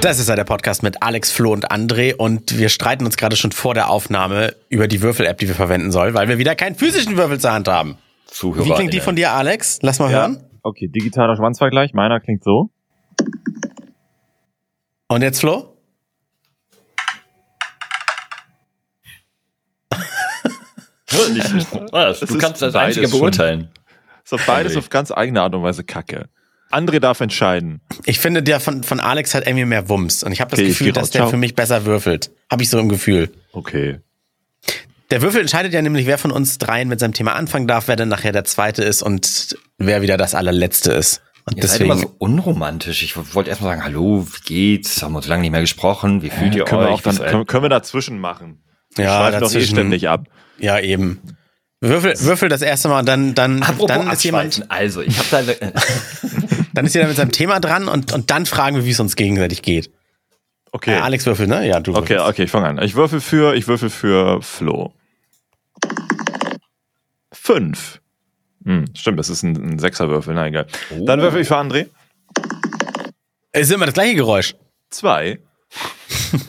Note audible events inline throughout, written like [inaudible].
Das ist ja der Podcast mit Alex, Flo und André und wir streiten uns gerade schon vor der Aufnahme über die Würfel-App, die wir verwenden sollen, weil wir wieder keinen physischen Würfel zur Hand haben. Zuhörer. Wie klingt die von dir, Alex? Lass mal Ja. hören. Okay, digitaler Schwanzvergleich. Meiner klingt so. Und jetzt, Flo? [laughs] Du ist kannst das Einzige schon. beurteilen. So beides auf ganz eigene Art und Weise kacke. André darf entscheiden. Ich finde, der von, von Alex hat irgendwie mehr Wumms und ich habe das Okay, Gefühl, dass raus. der Ciao. für mich besser würfelt. Habe ich so im Gefühl. Okay. Der Würfel entscheidet ja nämlich, wer von uns dreien mit seinem Thema anfangen darf, wer dann nachher der Zweite ist und wer wieder das allerletzte ist. Und Ihr seid deswegen, immer so unromantisch. Ich wollte erstmal sagen, hallo, wie geht's? Haben wir uns lange nicht mehr gesprochen. Wie fühlt ihr können, euch? wir auch dann, können, können wir dazwischen machen. ja, Schweifen doch eh ständig ab. ja eben. Würfel, Würfel das erste Mal und dann, dann, Apropos dann ist jemand. Also, ich habe da [laughs] dann ist jeder mit seinem Thema dran und, und dann fragen wir, wie es uns gegenseitig geht. Okay. Äh, Alex würfel, ne? Ja, du. Okay, würfelst. okay, ich fange an. Ich würfel für, ich würfel für Flo. Fünf. Hm, stimmt, das ist ein, ein Sechserwürfel, na egal. Oh. Dann würfel ich für André. Es ist immer das gleiche Geräusch. Zwei.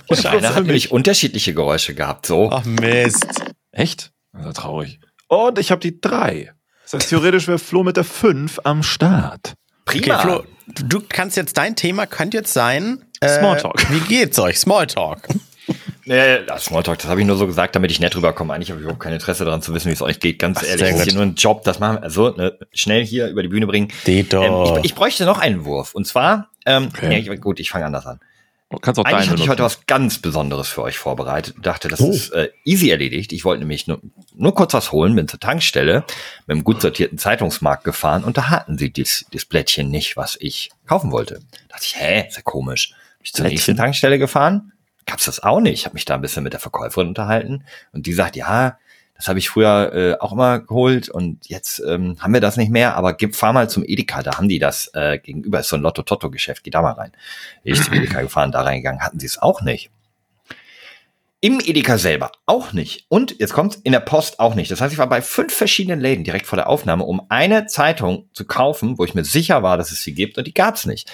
Einer hat nämlich unterschiedliche Geräusche gehabt. So. Ach Mist. Echt? Also traurig. Und ich habe die drei. Das heißt, theoretisch wäre Flo mit der fünf am Start. Okay, Prima. Flo, du kannst jetzt, dein Thema könnte jetzt sein. Äh, Smalltalk. Wie geht's euch? Smalltalk. [laughs] Nee, das Smalltalk, das habe ich nur so gesagt, damit ich nett rüberkomme. Eigentlich habe ich überhaupt kein Interesse daran zu wissen, wie es euch geht. Ganz ehrlich, sehr das ist hier nur ein Job, das machen wir. Also, ne, schnell hier über die Bühne bringen. Ähm, ich, ich bräuchte noch einen Wurf. Und zwar, ähm, Okay. nee, ich, gut, ich fange anders an. Kannst auch Eigentlich hatte ich heute was ganz Besonderes für euch vorbereitet. Dachte, das Oh. ist äh, easy erledigt. Ich wollte nämlich nur, nur kurz was holen, bin zur Tankstelle mit einem gut sortierten Zeitungsmarkt gefahren und da hatten sie dies, das Blättchen nicht, was ich kaufen wollte. dachte ich, hä, ist ja komisch. Bin ich zur Blättchen? nächsten Tankstelle gefahren, gab's das auch nicht. Habe mich da ein bisschen mit der Verkäuferin unterhalten und die sagt, ja, das habe ich früher äh, auch immer geholt und jetzt ähm, haben wir das nicht mehr, aber gib, fahr mal zum Edeka, da haben die das äh, gegenüber, ist so ein Lotto-Totto-Geschäft, geh da mal rein. Bin ich zum Edeka [clears throat] gefahren, da reingegangen, hatten sie es auch nicht. Im Edeka selber auch nicht. Und jetzt kommt in der Post auch nicht. Das heißt, ich war bei fünf verschiedenen Läden direkt vor der Aufnahme, um eine Zeitung zu kaufen, wo ich mir sicher war, dass es sie gibt und die gab's nicht.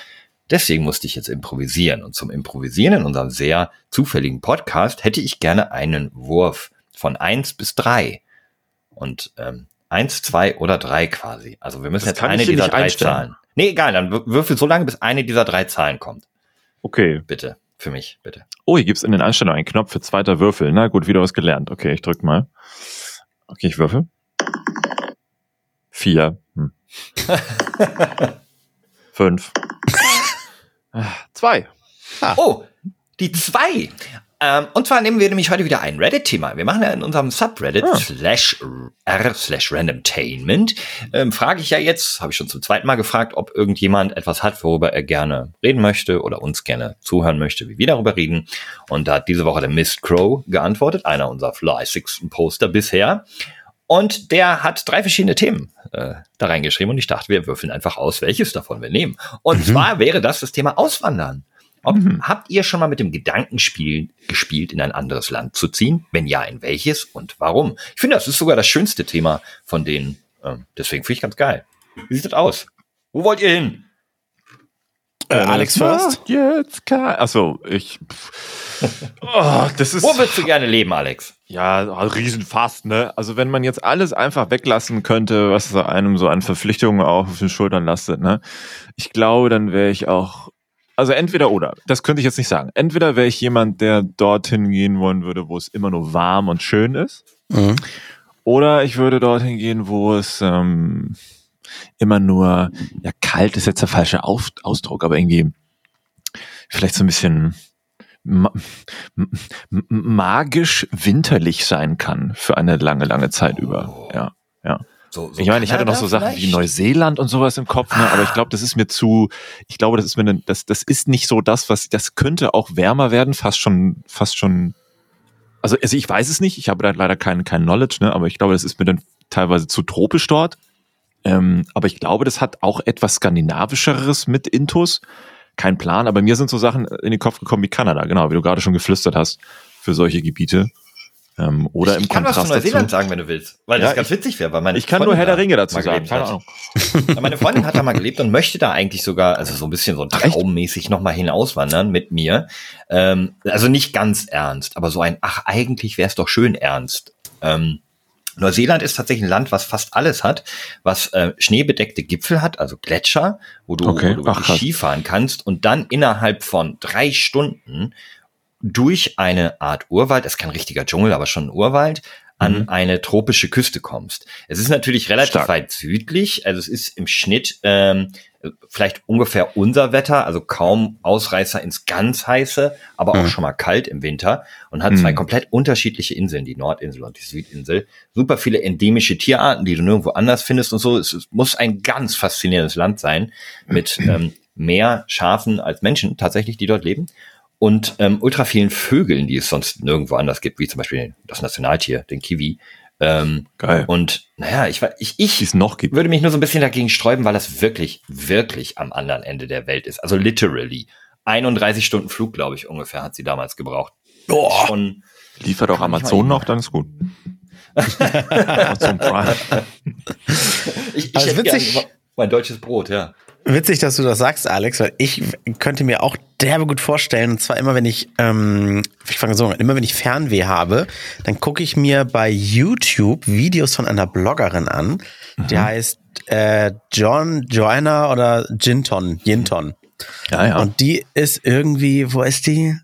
Deswegen musste ich jetzt improvisieren. Und zum Improvisieren in unserem sehr zufälligen Podcast hätte ich gerne einen Wurf von eins bis drei Und ähm, eins, zwei oder drei quasi. Also wir müssen Das jetzt eine dieser drei einstellen. Zahlen. Nee, egal, dann wür- würfel so lange, bis eine dieser drei Zahlen kommt. Okay. Bitte. Für mich, bitte. Oh, hier gibt's in den Einstellungen einen Knopf für zweiter Würfel. Na gut, wieder was gelernt. Okay, ich drück mal. Okay, ich würfel. Vier. Hm. [laughs] Fünf. [laughs] Ah, Zwei. Oh, die zwei. Ähm, und zwar nehmen wir nämlich heute wieder ein Reddit-Thema. Wir machen ja in unserem Subreddit Ah. slash r slash randomtainment. Ähm, frage ich ja jetzt, habe ich schon zum zweiten Mal gefragt, ob irgendjemand etwas hat, worüber er gerne reden möchte oder uns gerne zuhören möchte, wie wir darüber reden. Und da hat diese Woche der Mist Crow geantwortet, einer unserer fleißigsten Poster bisher. Und der hat drei verschiedene Themen äh, da reingeschrieben und ich dachte, wir würfeln einfach aus, welches davon wir nehmen. Und zwar wäre das das Thema Auswandern. Ob, Habt ihr schon mal mit dem Gedankenspiel gespielt, in ein anderes Land zu ziehen? Wenn ja, in welches und warum? Ich finde, das ist sogar das schönste Thema von denen. Ähm, deswegen finde ich ganz geil. Wie sieht das aus? Wo wollt ihr hin? Äh, Alex first? Jetzt kein. Achso, ich. [laughs] Oh, das ist. Wo würdest du gerne leben, Alex? Ja, Riesenfass, ne? Also wenn man jetzt alles einfach weglassen könnte, was einem so an Verpflichtungen auch auf den Schultern lastet, ne? Ich glaube, dann wäre ich auch, also entweder oder, das könnte ich jetzt nicht sagen. Entweder wäre ich jemand, der dorthin gehen wollen würde, wo es immer nur warm und schön ist, Mhm. oder ich würde dorthin gehen, wo es ähm, immer nur, ja, kalt ist jetzt der falsche Auf Ausdruck, aber irgendwie vielleicht so ein bisschen ma magisch winterlich sein kann für eine lange, lange Zeit über. Ja, ja. So, so Ich meine, ich hatte noch so Sachen wie vielleicht? Neuseeland und sowas im Kopf, ne? aber ich glaube, das ist mir zu, ich glaube, das ist mir, ne, das, das ist nicht so das, was, das könnte auch wärmer werden, fast schon, fast schon, also, also ich weiß es nicht, ich habe da leider kein, kein Knowledge, ne? aber ich glaube, das ist mir dann teilweise zu tropisch dort. Ähm, aber ich glaube, das hat auch etwas skandinavischeres mit Intus. Kein Plan, aber mir sind so Sachen in den Kopf gekommen wie Kanada, genau, wie du gerade schon geflüstert hast, für solche Gebiete. Ähm, oder ich im kann Kontrast was zu Neuseeland dazu. sagen, wenn du willst. Weil Ja, das ganz witzig wäre, weil meine Ich kann nur Freundin Herr der Ringe dazu sagen. Keine hat. Ahnung. Meine Freundin hat da mal gelebt und möchte da eigentlich sogar, also so ein bisschen so traummäßig nochmal hinauswandern mit mir. Ähm, also nicht ganz ernst, aber so ein, ach, eigentlich wäre es doch schön ernst. Ähm, Neuseeland ist tatsächlich ein Land, was fast alles hat, was äh, schneebedeckte Gipfel hat, also Gletscher, wo du, Okay. wo du. Skifahren kannst und dann innerhalb von drei Stunden durch eine Art Urwald, es ist kein richtiger Dschungel, aber schon ein Urwald, an Mhm. eine tropische Küste kommst. Es ist natürlich relativ Stark. weit südlich, also es ist im Schnitt ähm, vielleicht ungefähr unser Wetter, also kaum Ausreißer ins ganz heiße, aber auch Mhm. schon mal kalt im Winter und hat zwei Mhm. komplett unterschiedliche Inseln, die Nordinsel und die Südinsel. Super viele endemische Tierarten, die du nirgendwo anders findest und so. Es, es muss ein ganz faszinierendes Land sein mit [clears throat] ähm, mehr Schafen als Menschen tatsächlich, die dort leben und ähm, ultra vielen Vögeln, die es sonst nirgendwo anders gibt, wie zum Beispiel das Nationaltier, den Kiwi. Ähm, Geil. und naja, ich, war- ich, ich es noch gibt. würde mich nur so ein bisschen dagegen sträuben, weil das wirklich, wirklich am anderen Ende der Welt ist. Also literally. 31 Stunden Flug, glaube ich, ungefähr hat sie damals gebraucht. Oh, Schon, Liefert auch Amazon noch, dann ist gut. [laughs] Amazon Prime. ich, ich Also hätte witzig- gern mein deutsches Brot, ja. Witzig, dass du das sagst, Alex, weil ich könnte mir auch derbe gut vorstellen, und zwar immer, wenn ich, ähm, ich fange so an, immer wenn ich Fernweh habe, dann gucke ich mir bei YouTube Videos von einer Bloggerin an, die heißt äh, John, Joanna oder Jinton, Jinton. Ja, ja. Und die ist irgendwie, wo ist die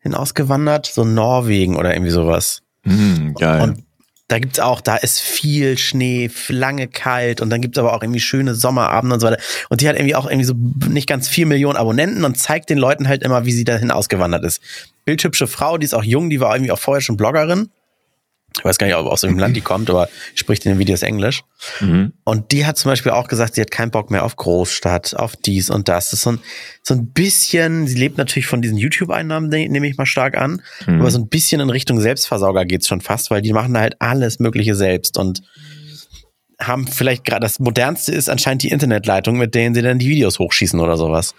hinausgewandert? So Norwegen oder irgendwie sowas. Hm, geil. Und da gibt's auch, da ist viel Schnee, lange kalt und dann gibt's aber auch irgendwie schöne Sommerabende und so weiter. Und die hat irgendwie auch irgendwie so nicht ganz vier Millionen Abonnenten und zeigt den Leuten halt immer, wie sie dahin ausgewandert ist. Bildhübsche Frau, die ist auch jung, die war irgendwie auch vorher schon Bloggerin. Ich weiß gar nicht, ob aus welchem Land die kommt, aber spricht in den Videos Englisch. mhm. Und die hat zum Beispiel auch gesagt, sie hat keinen Bock mehr auf Großstadt, auf dies und das. Das ist so ein, so ein bisschen, sie lebt natürlich von diesen YouTube-Einnahmen, ne- nehme ich mal stark an, Mhm. aber so ein bisschen in Richtung Selbstversorger geht's schon fast, weil die machen da halt alles Mögliche selbst und haben vielleicht gerade, das modernste ist anscheinend die Internetleitung, mit denen sie dann die Videos hochschießen oder sowas.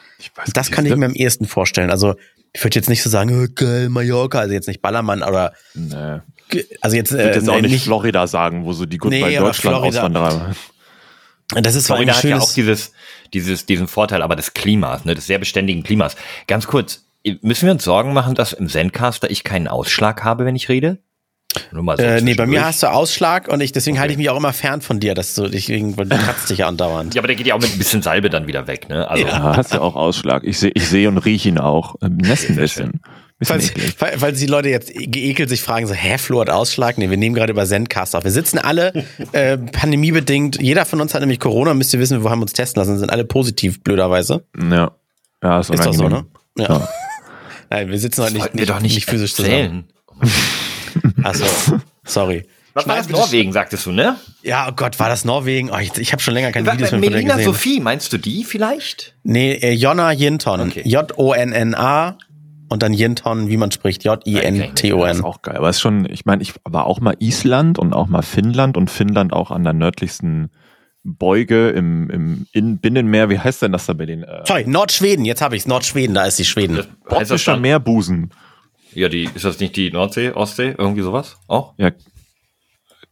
Das kann ich mir am ehesten vorstellen. Also, ich würde jetzt nicht so sagen, oh, geil, Mallorca, also jetzt nicht Ballermann oder, Nee. Also jetzt, Ich würde äh, jetzt auch nee, nicht Florida sagen, wo so die Goodbye Nee, aber Deutschland Florida- Auswanderer. das ist Florida hat ja auch dieses, dieses, diesen Vorteil, aber des Klimas, ne, des sehr beständigen Klimas. Ganz kurz, müssen wir uns Sorgen machen, dass im Zencaster ich keinen Ausschlag habe, wenn ich rede? Nur mal so Äh, nee, bei mir hast du Ausschlag und ich, deswegen Okay. halte ich mich auch immer fern von dir, dass du dich, weil du kratzt dich ja andauernd. Ja, aber der geht ja auch mit ein bisschen Salbe dann wieder weg, ne? Also, Ja, hast ja auch Ausschlag. Ich sehe ich seh und rieche ihn auch. Ähm, Sehr bisschen. Falls, falls die Leute jetzt geekelt sich fragen, so, hä, Flo hat Ausschlag? Nee, wir nehmen gerade über Zencast auf. Wir sitzen alle [laughs] äh, pandemiebedingt, jeder von uns hat nämlich Corona, müsst ihr wissen, wir haben uns testen lassen, sind alle positiv, blöderweise. Ja. Ja, ist, Ist doch so, ne? Ja. [laughs] Nein, wir sitzen heute nicht, nicht, doch nicht, nicht physisch zusammen. erzählen. [laughs] Achso, sorry. Was war das? Norwegen, sagtest du, ne? Ja, oh Gott, war das Norwegen? Oh, ich ich habe schon länger keine Videos mehr von der Melina gesehen. Sophie, meinst du die vielleicht? Nee, äh, Jonna Jinton. Okay. J-O-N-N-A und dann Jinton, wie man spricht. Das J-I-N-T-O-N. ist auch geil. Aber es ist schon, ich meine, ich war auch mal Island und auch mal Finnland und Finnland auch an der nördlichsten Beuge im, im in Binnenmeer. Wie heißt denn das da bei den äh, Sorry, Nordschweden, jetzt habe ich's. Nordschweden, da ist die Schweden. Das das Botnischer dann, Meerbusen? ja, die, ist das nicht die Nordsee, Ostsee, irgendwie sowas? Auch? Ja,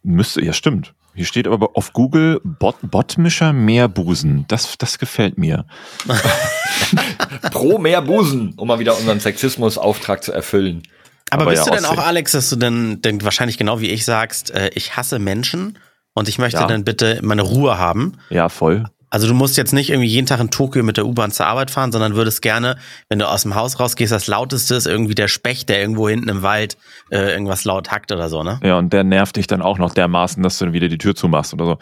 müsste, ja stimmt. Hier steht aber auf Google Bot, Botmischer Meerbusen. Das, das gefällt mir. [laughs] Pro mehr Busen, um mal wieder unseren Sexismus-Auftrag zu erfüllen. Aber, aber bist ja, du denn auch. Alex, dass du denn, denn wahrscheinlich genau wie ich sagst, äh, ich hasse Menschen und ich möchte Ja. dann bitte meine Ruhe haben? Ja, voll. Also du musst jetzt nicht irgendwie jeden Tag in Tokio mit der U-Bahn zur Arbeit fahren, sondern würdest gerne, wenn du aus dem Haus rausgehst, das lauteste ist irgendwie der Specht, der irgendwo hinten im Wald äh, irgendwas laut hackt oder so, ne? Ja, und der nervt dich dann auch noch dermaßen, dass du dann wieder die Tür zumachst oder so.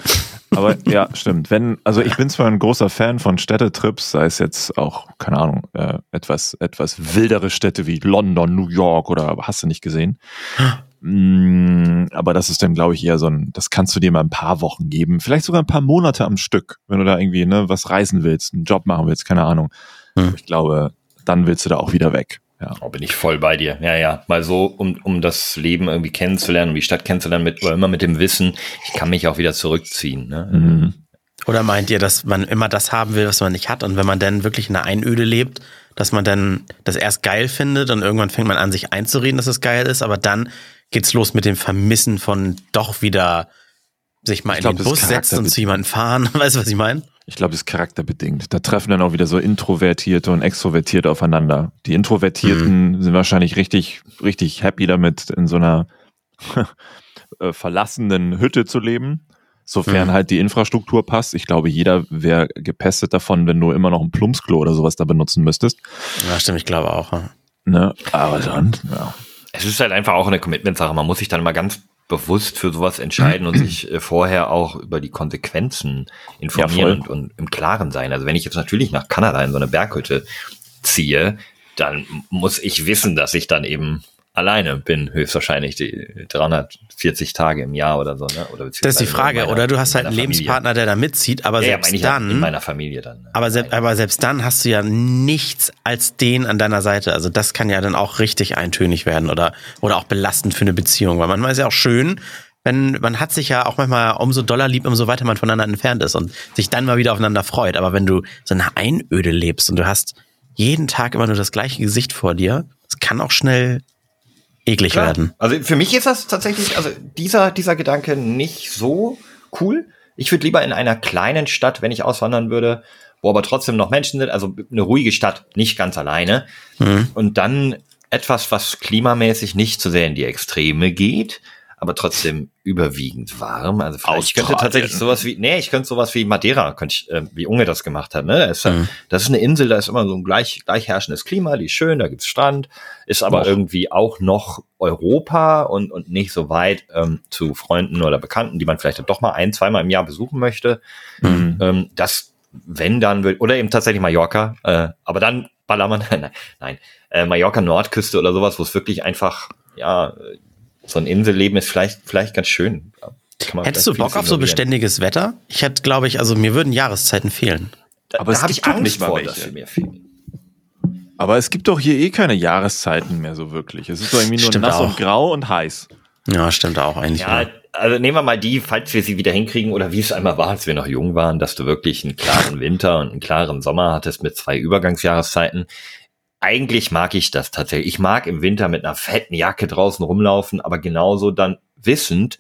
Aber [laughs] ja, stimmt. Wenn, also ich bin zwar ein großer Fan von Städtetrips, sei es jetzt auch, keine Ahnung, äh, etwas, etwas wildere Städte wie London, New York oder hast du nicht gesehen. [gasps] Mm, aber das ist dann, glaube ich, eher so ein, das kannst du dir mal ein paar Wochen geben, vielleicht sogar ein paar Monate am Stück, wenn du da irgendwie ne, was reisen willst, einen Job machen willst, keine Ahnung. Hm. Ich glaube, dann willst du da auch wieder weg. Ja. Oh, bin ich voll bei dir. Ja, ja. Mal so, um, um das Leben irgendwie kennenzulernen, um die Stadt kennenzulernen, mit, aber immer mit dem Wissen, ich kann mich auch wieder zurückziehen. Ne? Mhm. Oder meint ihr, dass man immer das haben will, was man nicht hat und wenn man dann wirklich in einer Einöde lebt, dass man dann das erst geil findet und irgendwann fängt man an, sich einzureden, dass es geil ist, aber dann geht's los mit dem Vermissen von doch wieder sich mal Ich in glaub, den Bus setzen und zu jemandem fahren. [laughs] Weißt du, was ich meine? Ich glaube, das ist charakterbedingt. Da treffen dann auch wieder so Introvertierte und Extrovertierte aufeinander. Die Introvertierten sind wahrscheinlich richtig, richtig happy damit, in so einer [laughs] äh, verlassenen Hütte zu leben, sofern Mhm. halt die Infrastruktur passt. Ich glaube, jeder wäre gepestet davon, wenn du immer noch ein Plumpsklo oder sowas da benutzen müsstest. Ja, stimmt, ich glaube auch. ja. Ne? Aber sonst, ja. Es ist halt einfach auch eine Commitment-Sache. Man muss sich dann mal ganz bewusst für sowas entscheiden und [clears throat] sich äh, vorher auch über die Konsequenzen informieren Ja, und, und im Klaren sein. Also wenn ich jetzt natürlich nach Kanada in so eine Berghütte ziehe, dann muss ich wissen, dass ich dann eben alleine bin, höchstwahrscheinlich die 340 Tage im Jahr oder so. Ne? Oder Das ist die Frage. in meiner- oder du hast halt in einen Familie. Lebenspartner, der da mitzieht, aber Ja, selbst ja, dann. in meiner Familie dann. ne? Aber, selbst, aber selbst dann hast du ja nichts als den an deiner Seite. Also das kann ja dann auch richtig eintönig werden oder, oder auch belastend für eine Beziehung. Weil manchmal ist ja auch schön, wenn man hat sich ja auch manchmal umso doller lieb, umso weiter man voneinander entfernt ist und sich dann mal wieder aufeinander freut. Aber wenn du so eine Einöde lebst und du hast jeden Tag immer nur das gleiche Gesicht vor dir, das kann auch schnell eklig Klar. werden. Also für mich ist das tatsächlich, also dieser, dieser Gedanke nicht so cool. Ich würde lieber in einer kleinen Stadt, wenn ich auswandern würde, wo aber trotzdem noch Menschen sind, also eine ruhige Stadt, nicht ganz alleine. Mhm. Und dann etwas, was klimamäßig nicht so sehr in die Extreme geht, aber trotzdem überwiegend warm. Also vielleicht ich könnte tatsächlich sowas wie, nee, ich könnte sowas wie Madeira, könnte ich, äh, wie Unge das gemacht hat. Ne? Das, ist, Mhm. das ist eine Insel, da ist immer so ein gleich, gleich herrschendes Klima, die ist schön, da gibt's Strand, ist aber Och. irgendwie auch noch Europa und, und nicht so weit ähm, zu Freunden oder Bekannten, die man vielleicht doch mal ein, zweimal im Jahr besuchen möchte. Mhm. Ähm, das, wenn dann wird, oder eben tatsächlich Mallorca, äh, aber dann Ballermann, [laughs] nein, nein, äh, Mallorca Nordküste oder sowas, wo es wirklich einfach, ja, so ein Inselleben ist vielleicht, vielleicht ganz schön. Hättest du Bock auf so beständiges Wetter? Ich hätte, glaube ich, also mir würden Jahreszeiten fehlen. Da, Aber da es habe gibt ich doch Angst nicht vor, welche. dass sie mir fehlen. Aber es gibt doch hier eh keine Jahreszeiten mehr so wirklich. Es ist doch irgendwie nur Stimmt nass auch. und grau und heiß. Ja, stimmt auch eigentlich. Ja, Ja. also nehmen wir mal die, falls wir sie wieder hinkriegen oder wie es einmal war, als wir noch jung waren, dass du wirklich einen klaren Winter und einen klaren Sommer hattest mit zwei Übergangsjahreszeiten. Eigentlich mag ich das tatsächlich. Ich mag im Winter mit einer fetten Jacke draußen rumlaufen, aber genauso dann wissend,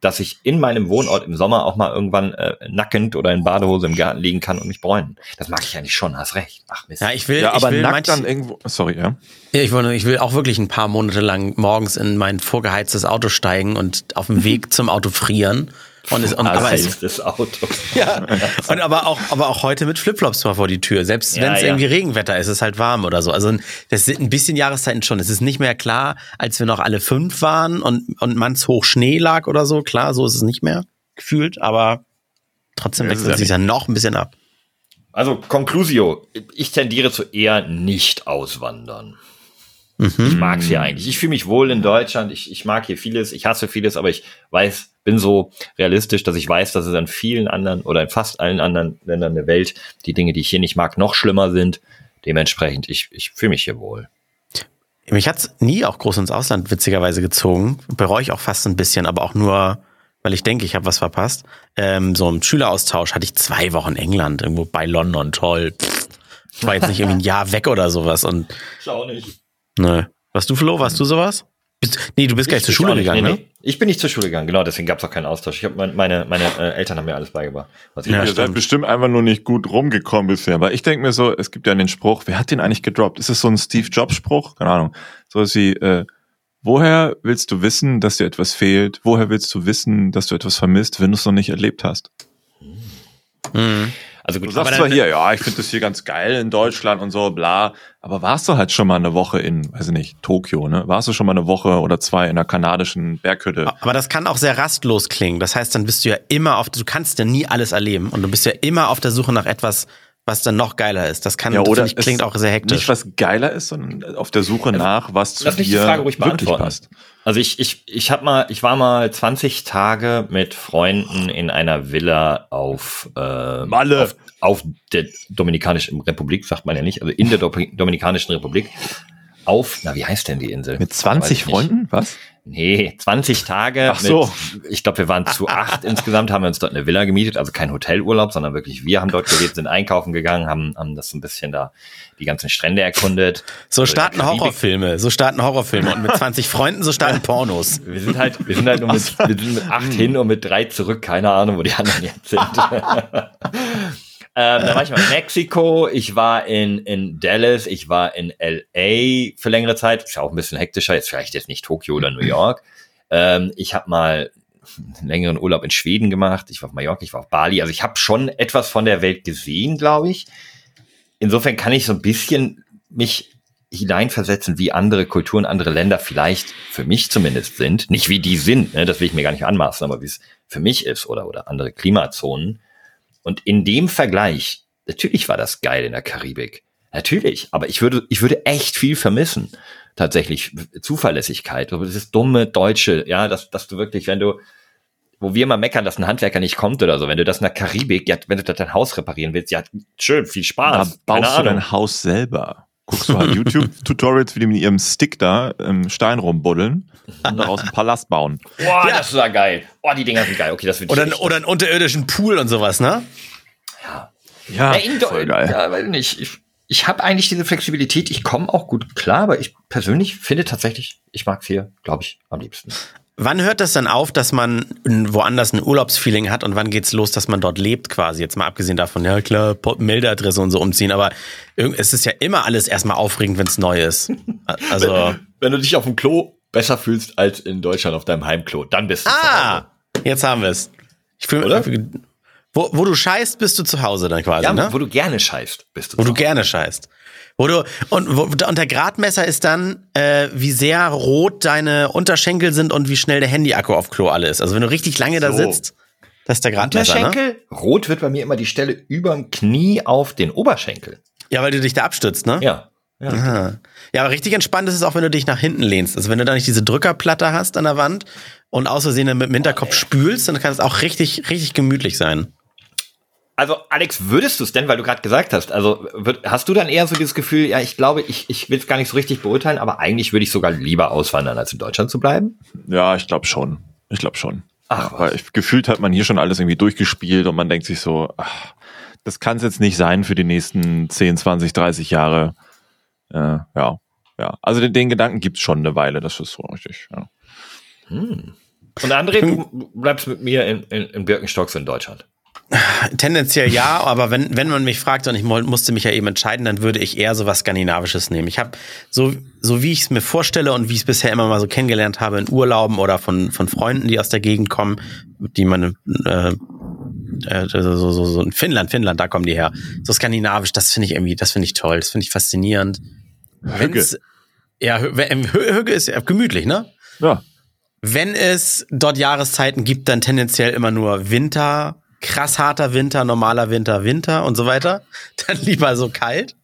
dass ich in meinem Wohnort im Sommer auch mal irgendwann äh, nackend oder in Badehose im Garten liegen kann und mich bräunen. Das mag ich eigentlich schon, hast recht. Ach Mist. ja, ich will, Ja, aber ich will nackt manch, dann irgendwo. Sorry, ja. Ja, ich, will, ich will auch wirklich ein paar Monate lang morgens in mein vorgeheiztes Auto steigen und auf dem Weg zum Auto frieren. Und es, und, [laughs] aber es, das Auto. [laughs] ja, und aber auch, aber auch heute mit Flipflops mal vor die Tür. Selbst Ja, wenn es ja. irgendwie Regenwetter ist, ist es halt warm oder so. Also das sind ein bisschen Jahreszeiten schon. Es ist nicht mehr klar, als wir noch alle fünf waren und, und mannshoch Schnee lag oder so. Klar, so ist es nicht mehr gefühlt, aber trotzdem wechselt ja sich ja noch ein bisschen ab. Also, Conclusio. Ich tendiere zu eher nicht auswandern. Ich Mhm. mag es hier eigentlich. Ich fühle mich wohl in Deutschland. Ich, ich mag hier vieles. Ich hasse vieles, aber ich weiß, bin so realistisch, dass ich weiß, dass es an vielen anderen oder in fast allen anderen Ländern der Welt die Dinge, die ich hier nicht mag, noch schlimmer sind. Dementsprechend, ich, ich fühle mich hier wohl. Mich hat's nie auch groß ins Ausland witzigerweise gezogen. Bereue ich auch fast ein bisschen, aber auch nur, weil ich denke, ich habe was verpasst. Ähm, so im Schüleraustausch hatte ich zwei Wochen England, irgendwo bei London, toll. Pff. Ich war jetzt nicht irgendwie ein [laughs] Jahr weg oder sowas. Und Schau nicht. ne. Warst du, Flo? Warst du sowas? Bist, nee, du bist gleich zur Schule gegangen, ne? Ich bin nicht zur Schule gegangen, genau, deswegen gab es auch keinen Austausch. Ich hab mein, meine, meine äh, Eltern haben mir alles beigebracht. Was ich Ja, Ihr seid bestimmt einfach nur nicht gut rumgekommen bisher. Weil ich denke mir so, es gibt ja den Spruch, wer hat den eigentlich gedroppt? Ist es so ein Steve Jobs Spruch? Keine Ahnung. So ist wie, äh, woher willst du wissen, dass dir etwas fehlt? Woher willst du wissen, dass du etwas vermisst, wenn du es noch nicht erlebt hast? Mhm. Also Du gut, sagst aber zwar hier, ja, ich finde das hier ganz geil in Deutschland und so, bla. Aber warst du halt schon mal eine Woche in, weiß ich nicht, Tokio, ne? Warst du schon mal eine Woche oder zwei in einer kanadischen Berghütte? Aber das kann auch sehr rastlos klingen. Das heißt, dann bist du ja immer auf, du kannst ja nie alles erleben und du bist ja immer auf der Suche nach etwas, was dann noch geiler ist. Das kann, Ja, das oder ich, klingt auch sehr hektisch. Nicht was geiler ist, sondern auf der Suche nach, was zu Lass mich die dir Frage ruhig wirklich beantworten. passt. Also ich, ich, ich hab mal, ich war mal 20 Tage mit Freunden in einer Villa auf, äh, Malle. auf, auf der Dominikanischen Republik, sagt man ja nicht, also in der Do Dominikanischen Republik. auf, na, wie heißt denn die Insel? Mit 20 Freunden? Was? Nee, 20 Tage. Ach so. Mit, ich glaube, wir waren zu acht insgesamt, haben wir uns dort eine Villa gemietet, also kein Hotelurlaub, sondern wirklich wir haben dort gelebt, sind einkaufen gegangen, haben, haben das so ein bisschen da, die ganzen Strände erkundet. So Also starten. Horrorfilme, so starten Horrorfilme und mit [laughs] 20g Freunden so starten Pornos. Wir sind halt, wir sind halt nur mit, wir sind mit acht hin und mit drei zurück, keine Ahnung, wo die anderen jetzt sind. [laughs] [laughs] Ähm, da war ich mal in Mexiko, ich war in, in Dallas, ich war in LA für längere Zeit. Ist ja auch ein bisschen hektischer, jetzt vielleicht jetzt nicht Tokio oder New York. Ähm, ich habe mal einen längeren Urlaub in Schweden gemacht, ich war auf Mallorca, ich war auf Bali. Also ich habe schon etwas von der Welt gesehen, glaube ich. Insofern kann ich so ein bisschen mich hineinversetzen, wie andere Kulturen, andere Länder vielleicht für mich zumindest sind. Nicht wie die sind, ne? das will ich mir gar nicht anmaßen, aber wie es für mich ist oder, oder andere Klimazonen. Und in dem Vergleich, natürlich war das geil in der Karibik. Natürlich, aber ich würde, ich würde echt viel vermissen. Tatsächlich Zuverlässigkeit, das ist dumme Deutsche, ja, dass, dass du wirklich, wenn du, wo wir mal meckern, dass ein Handwerker nicht kommt oder so, wenn du das in der Karibik, ja, wenn du da dein Haus reparieren willst, ja, schön, viel Da Spaß. baust keine du dein Haus selber. Guckst du halt [laughs] YouTube-Tutorials, wie die mit ihrem Stick da im Stein rumbuddeln und daraus einen Palast bauen. Boah, das war geil. Boah, die Dinger sind geil. Okay, das wird Oder, oder einen unterirdischen Pool und sowas, ne? Ja, Ja, in voll geil. Ja, weiß nicht. Ich, ich habe eigentlich diese Flexibilität. Ich komme auch gut klar, aber ich persönlich finde tatsächlich, ich mag hier, glaube ich, am liebsten. Wann hört das dann auf, dass man woanders ein Urlaubsfeeling hat und wann geht's los, dass man dort lebt quasi? Jetzt mal abgesehen davon, ja klar, Meldeadresse und so umziehen, aber es ist ja immer alles erstmal aufregend, wenn's neu ist. Also, Wenn du dich auf dem Klo besser fühlst als in Deutschland auf deinem Heimklo, dann bist du ah, jetzt haben wir's. Ich fühl, Oder? Wo, wo du scheißt, bist du zu Hause dann quasi, Ja, ne? wo du gerne scheißt, bist du. Wo du gerne scheißt. Wo du, und, wo, und der Gradmesser ist dann, äh, wie sehr rot deine Unterschenkel sind und wie schnell der Handyakku auf Klo alle ist. Also wenn du richtig lange da So. sitzt, das ist der Gradmesser, ne? Unterschenkel? Rot wird bei mir immer die Stelle überm Knie auf den Oberschenkel. Ja, weil du dich da abstützt, ne? Ja. ja. Aha. Ja, aber richtig entspannt ist es auch, wenn du dich nach hinten lehnst. Also wenn du da nicht diese Drückerplatte hast an der Wand und aus Versehen mit dem Hinterkopf spülst, dann kann es auch richtig, richtig gemütlich sein. Also Alex, würdest du es denn, weil du gerade gesagt hast, also würd, hast du dann eher so dieses Gefühl, ja, ich glaube, ich, ich will es gar nicht so richtig beurteilen, aber eigentlich würde ich sogar lieber auswandern, als in Deutschland zu bleiben? Ja, ich glaube schon. Ich glaube schon. Ach, Weil ich, gefühlt hat man hier schon alles irgendwie durchgespielt und man denkt sich so, ach, das kann es jetzt nicht sein für die nächsten 10, 20, 30 Jahre. Äh, ja, ja. Also den, den Gedanken gibt's schon eine Weile, das ist so richtig. Ja. Und André, du bleibst mit mir in, in, in Birkenstock so in Deutschland. Tendenziell ja, aber wenn, wenn man mich fragt und ich musste mich ja eben entscheiden, dann würde ich eher so was Skandinavisches nehmen. Ich habe, so, so wie ich es mir vorstelle und wie ich es bisher immer mal so kennengelernt habe in Urlauben oder von, von Freunden, die aus der Gegend kommen, die meine, äh, äh, so, so, so, in Finnland, Finnland, da kommen die her. So skandinavisch, das finde ich irgendwie, das finde ich toll, das finde ich faszinierend. Wenn's, ja, Hü- wenn- Hü- Hügge ist ja gemütlich, ne? ja. Wenn es dort Jahreszeiten gibt, dann tendenziell immer nur Winter, krass harter Winter, normaler Winter, Winter und so weiter. [laughs] Dann lieber so kalt.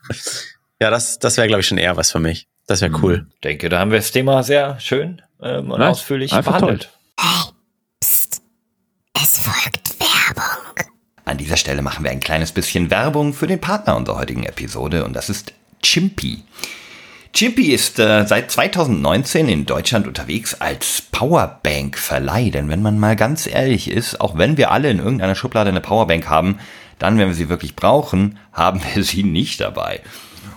Ja, das, das wäre, glaube ich, schon eher was für mich. Das wäre cool. Ich denke, da haben wir das Thema sehr schön ähm, und Nice. ausführlich Einfach behandelt. Es folgt Werbung. An dieser Stelle machen wir ein kleines bisschen Werbung für den Partner unserer heutigen Episode und das ist Chimpy. Chimpy ist äh, seit 2019 in Deutschland unterwegs als Powerbank-Verleih. Denn wenn man mal ganz ehrlich ist, auch wenn wir alle in irgendeiner Schublade eine Powerbank haben, dann, wenn wir sie wirklich brauchen, haben wir sie nicht dabei.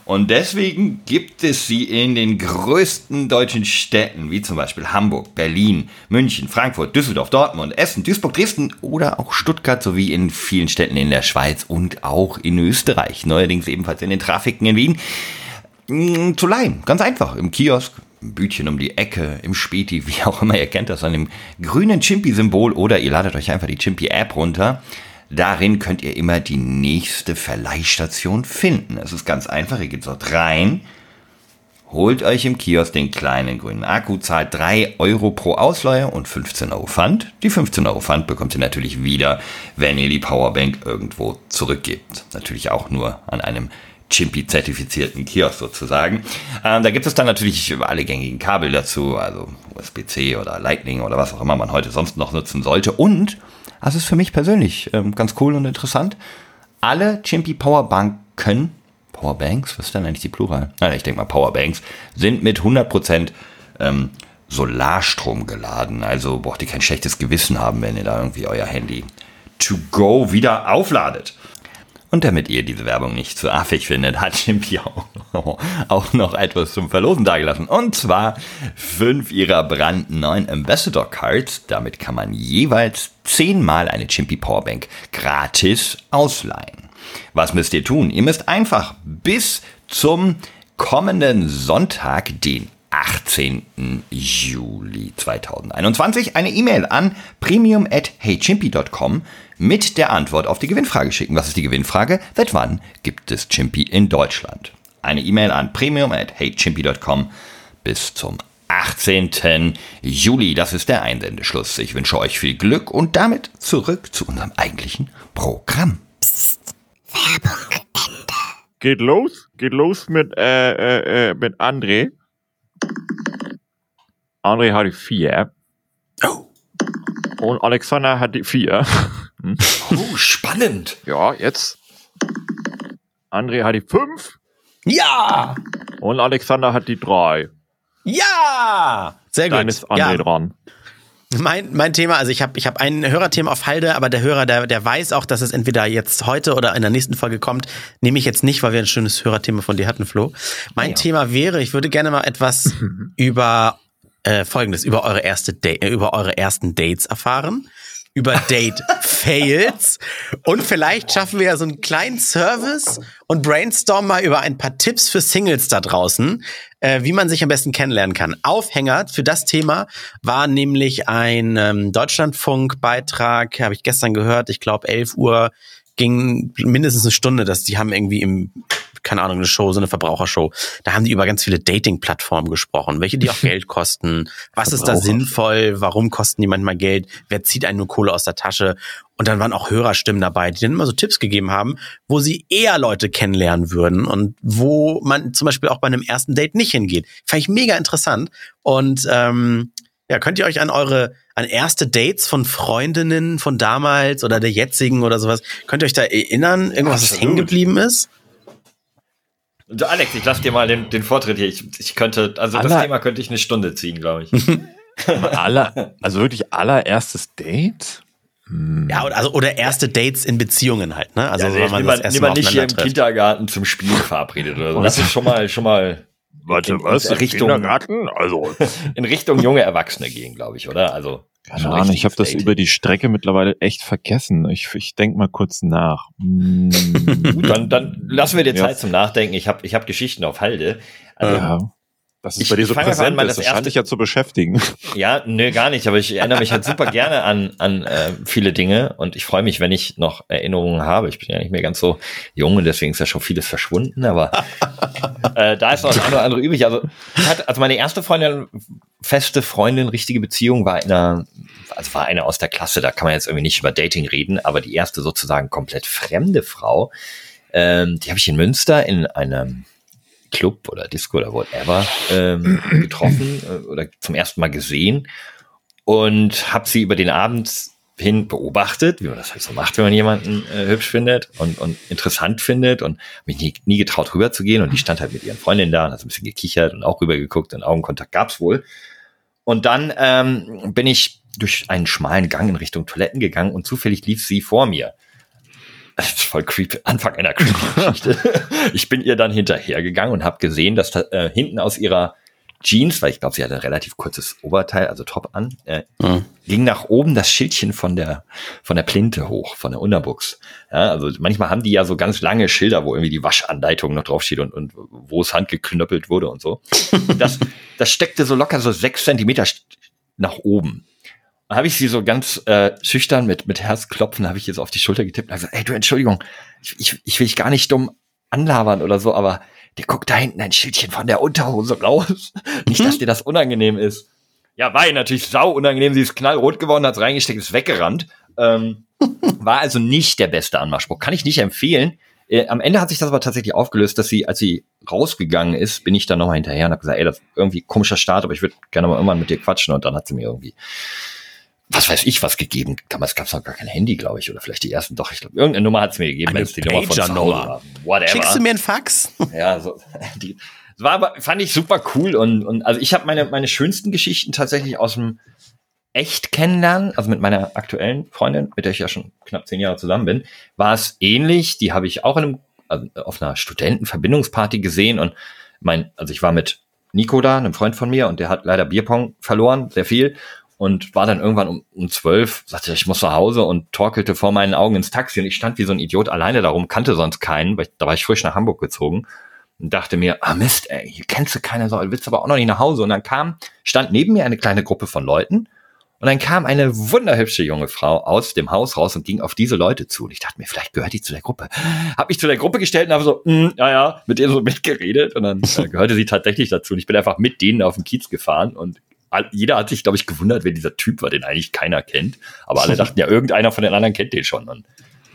Und deswegen gibt es sie in den größten deutschen Städten, wie zum Beispiel Hamburg, Berlin, München, Frankfurt, Düsseldorf, Dortmund, Essen, Duisburg, Dresden oder auch Stuttgart sowie in vielen Städten in der Schweiz und auch in Österreich. Neuerdings ebenfalls in den Trafiken in Wien. Mm, Zu leihen, ganz einfach, im Kiosk, im Bütchen um die Ecke, im Späti, [laughs] wie auch immer, ihr kennt das an dem grünen Chimpy-Symbol oder ihr ladet euch einfach die Chimpy-App runter. Darin könnt ihr immer die nächste Verleihstation finden. Es ist ganz einfach, ihr geht dort rein, holt euch im Kiosk den kleinen grünen Akku, zahlt 3 Euro pro Ausleihe und 15 Euro Pfand. Die 15 Euro Pfand bekommt ihr natürlich wieder, wenn ihr die Powerbank irgendwo zurückgebt. Natürlich auch nur an einem Chimpy-zertifizierten Kiosk sozusagen. Ähm, da gibt es dann natürlich alle gängigen Kabel dazu, also USB-C oder Lightning oder was auch immer man heute sonst noch nutzen sollte. Und, das ist für mich persönlich ähm, ganz cool und interessant, alle Chimpy Powerbanken Powerbanks, was ist denn eigentlich die Plural? Nein, ich denke mal Powerbanks, sind mit 100% ähm, Solarstrom geladen. Also braucht ihr kein schlechtes Gewissen haben, wenn ihr da irgendwie euer Handy to go wieder aufladet. Und damit ihr diese Werbung nicht zu affig findet, hat Chimpy auch, [laughs] auch noch etwas zum Verlosen dagelassen. Und zwar fünf ihrer brandneuen Ambassador Cards. Damit kann man jeweils zehnmal eine Chimpy Powerbank gratis ausleihen. Was müsst ihr tun? Ihr müsst einfach bis zum kommenden Sonntag, den 18. Juli 2021 eine E-Mail an premium at heychimpy.com mit der Antwort auf die Gewinnfrage schicken. Was ist die Gewinnfrage? Seit wann gibt es Chimpy in Deutschland? Eine E-Mail an premium at heychimpy.com bis zum 18. Juli. Das ist der Einsendeschluss. Ich wünsche euch viel Glück und damit zurück zu unserem eigentlichen Programm. Werbung Ende. Geht los, geht los mit, äh, äh, äh, mit André. André hat die vier. Oh. Und Alexander hat die vier. Oh, spannend. Ja, jetzt. André hat die fünf. Ja! Und Alexander hat die drei. Ja! Sehr gut. Dann ist André ja. dran. Mein, mein Thema, also ich habe ich hab ein Hörerthema auf Halde, aber der Hörer, der, der weiß auch, dass es entweder jetzt heute oder in der nächsten Folge kommt. Nehme ich jetzt nicht, weil wir ein schönes Hörerthema von dir hatten, Flo. Mein Ja. Thema wäre, ich würde gerne mal etwas [laughs] über äh, folgendes, über eure erste Date, äh, über eure ersten Dates erfahren. Über [laughs] Date Fails. Und vielleicht schaffen wir ja so einen kleinen Service und brainstormen mal über ein paar Tipps für Singles da draußen, äh, wie man sich am besten kennenlernen kann. Aufhänger für das Thema war nämlich ein ähm, Deutschlandfunk-Beitrag, habe ich gestern gehört, ich glaube 11 Uhr ging mindestens eine Stunde, dass die haben irgendwie im keine Ahnung, eine Show, so eine Verbrauchershow. Da haben die über ganz viele Dating-Plattformen gesprochen, welche die auch [laughs] Geld kosten. Was ist da sinnvoll? Warum kosten die manchmal Geld? Wer zieht einen nur Kohle aus der Tasche? Und dann waren auch Hörerstimmen dabei, die dann immer so Tipps gegeben haben, wo sie eher Leute kennenlernen würden und wo man zum Beispiel auch bei einem ersten Date nicht hingeht. Fand ich mega interessant. Und ähm, ja, könnt ihr euch an eure, an erste Dates von Freundinnen von damals oder der jetzigen oder sowas, könnt ihr euch da erinnern? Irgendwas, was hängen geblieben ist? Alex, ich lass dir mal den, den Vortritt hier. Ich, ich könnte, also das Aller- Thema könnte ich eine Stunde ziehen, glaube ich. [laughs] Aller, also wirklich allererstes Date? Hm. Ja, oder, also, oder erste Dates in Beziehungen halt, ne? Also, Also, wenn ja, man das mal nicht hier im trifft. Kindergarten zum Spielen verabredet oder so. Das ist schon mal, schon mal Warte, in, was? In Richtung, Kindergarten? Also, [laughs] in Richtung junge Erwachsene gehen, glaube ich, oder? Also, keine Ahnung, ich habe das über die Strecke mittlerweile echt vergessen. Ich, ich denk mal kurz nach. [laughs] Gut, dann, dann lassen wir dir Ja. Zeit zum Nachdenken. Ich habe ich hab Geschichten auf Halde. Also, ja. Das ist Ich- bei dir so an, präsent, ist. das das scheint dich ja zu beschäftigen. [laughs] Ja, nö, gar nicht. Aber ich erinnere mich halt super gerne an, an äh, viele Dinge und ich freue mich, wenn ich noch Erinnerungen habe. Ich bin ja nicht mehr ganz so jung und deswegen ist ja schon vieles verschwunden, aber [laughs] äh, da ist noch das eine oder andere übrig. Also, ich hatte, also meine erste Freundin, feste Freundin, richtige Beziehung war in einer, also war eine aus der Klasse, da kann man jetzt irgendwie nicht über Dating reden, aber die erste sozusagen komplett fremde Frau, ähm, die habe ich in Münster in einem Club oder Disco oder whatever ähm, [clears throat] getroffen äh, oder zum ersten Mal gesehen und habe sie über den Abend hin beobachtet, wie man das halt so macht, wenn man jemanden äh, hübsch findet und, und interessant findet und mich nie, nie getraut rüberzugehen und die stand halt mit ihren Freundinnen da und hat so ein bisschen gekichert und auch rübergeguckt und Augenkontakt gab's wohl. Und dann ähm, bin ich durch einen schmalen Gang in Richtung Toiletten gegangen und zufällig lief sie vor mir. Das [laughs] ist voll creepy. Anfang einer creepy [laughs] Geschichte. Ich bin ihr dann hinterhergegangen und habe gesehen, dass da, äh, hinten aus ihrer Jeans, weil ich glaube, sie hatte ein relativ kurzes Oberteil, also Top an, äh, Mhm. ging nach oben das Schildchen von der von der Plinte hoch, von der Unterbuchs. Ja, also manchmal haben die ja so ganz lange Schilder, wo irgendwie die Waschanleitung noch draufsteht und, und wo es handgeknöppelt wurde und so. Das, das steckte so locker so sechs Zentimeter nach oben. Dann habe ich sie so ganz äh, schüchtern mit, mit Herzklopfen, habe ich jetzt auf die Schulter getippt und gesagt, ey du, Entschuldigung, ich, ich, ich will dich gar nicht dumm anlabern oder so, aber dir guckt da hinten ein Schildchen von der Unterhose raus. [laughs] Nicht, dass dir das unangenehm ist. Ja, war ihr natürlich sau unangenehm. Sie ist knallrot geworden, hat's reingesteckt, ist weggerannt. Ähm, [laughs] war also nicht der beste Anmachspruch. Kann ich nicht empfehlen. Äh, am Ende hat sich das aber tatsächlich aufgelöst, dass sie, als sie rausgegangen ist, bin ich dann nochmal hinterher und habe gesagt, ey, das ist irgendwie komischer Start, aber ich würde gerne mal irgendwann mit dir quatschen. Und dann hat sie mir irgendwie was weiß ich, was gegeben. Damals gab es noch gar kein Handy, glaube ich, oder vielleicht die ersten. Doch, ich glaube, irgendeine Nummer hat es mir gegeben, wenn es die Nummer von zu Hause Pager-Nummer. war. Whatever. Schickst du mir einen Fax? [laughs] Ja, so. [laughs] Die, das war aber, fand ich super cool und, und also ich habe meine, meine schönsten Geschichten tatsächlich aus dem echt kennenlernen, also mit meiner aktuellen Freundin, mit der ich ja schon knapp zehn Jahre zusammen bin, war es ähnlich. Die habe ich auch in einem, also auf einer Studentenverbindungsparty gesehen und mein, also ich war mit Nico da, einem Freund von mir, und der hat leider Bierpong verloren, sehr viel. Und war dann irgendwann um, um zwölf, sagte, ich muss nach Hause und torkelte vor meinen Augen ins Taxi und ich stand wie so ein Idiot alleine darum, kannte sonst keinen, weil ich, da war ich frisch nach Hamburg gezogen und dachte mir, ah Mist, ey, hier kennst du keiner, so, willst aber auch noch nicht nach Hause. Und dann kam, stand neben mir eine kleine Gruppe von Leuten und dann kam eine wunderhübsche junge Frau aus dem Haus raus und ging auf diese Leute zu. Und ich dachte mir, vielleicht gehört die zu der Gruppe. Hab mich zu der Gruppe gestellt und habe so, mm, ja, ja, mit denen so mitgeredet. Und dann äh, gehörte sie tatsächlich dazu. Und ich bin einfach mit denen auf den Kiez gefahren und jeder hat sich, glaube ich, gewundert, wer dieser Typ war, den eigentlich keiner kennt. Aber alle dachten ja, irgendeiner von den anderen kennt den schon. Und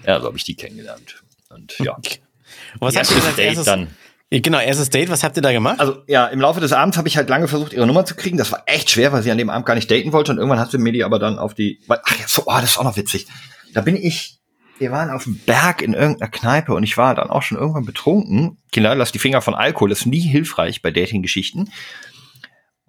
ja, so habe ich die kennengelernt. Und ja, Und was habt ihr denn als erstes? dann. Genau, erstes Date, was habt ihr da gemacht? Also ja, im Laufe des Abends habe ich halt lange versucht, ihre Nummer zu kriegen. Das war echt schwer, weil sie an dem Abend gar nicht daten wollte. Und irgendwann hat sie mir die aber dann auf die. weil- Ach ja, so, oh, das ist auch noch witzig. Da bin ich. Wir waren auf dem Berg in irgendeiner Kneipe und ich war dann auch schon irgendwann betrunken. Kinder, lass die Finger von Alkohol. Das ist nie hilfreich bei Dating-Geschichten.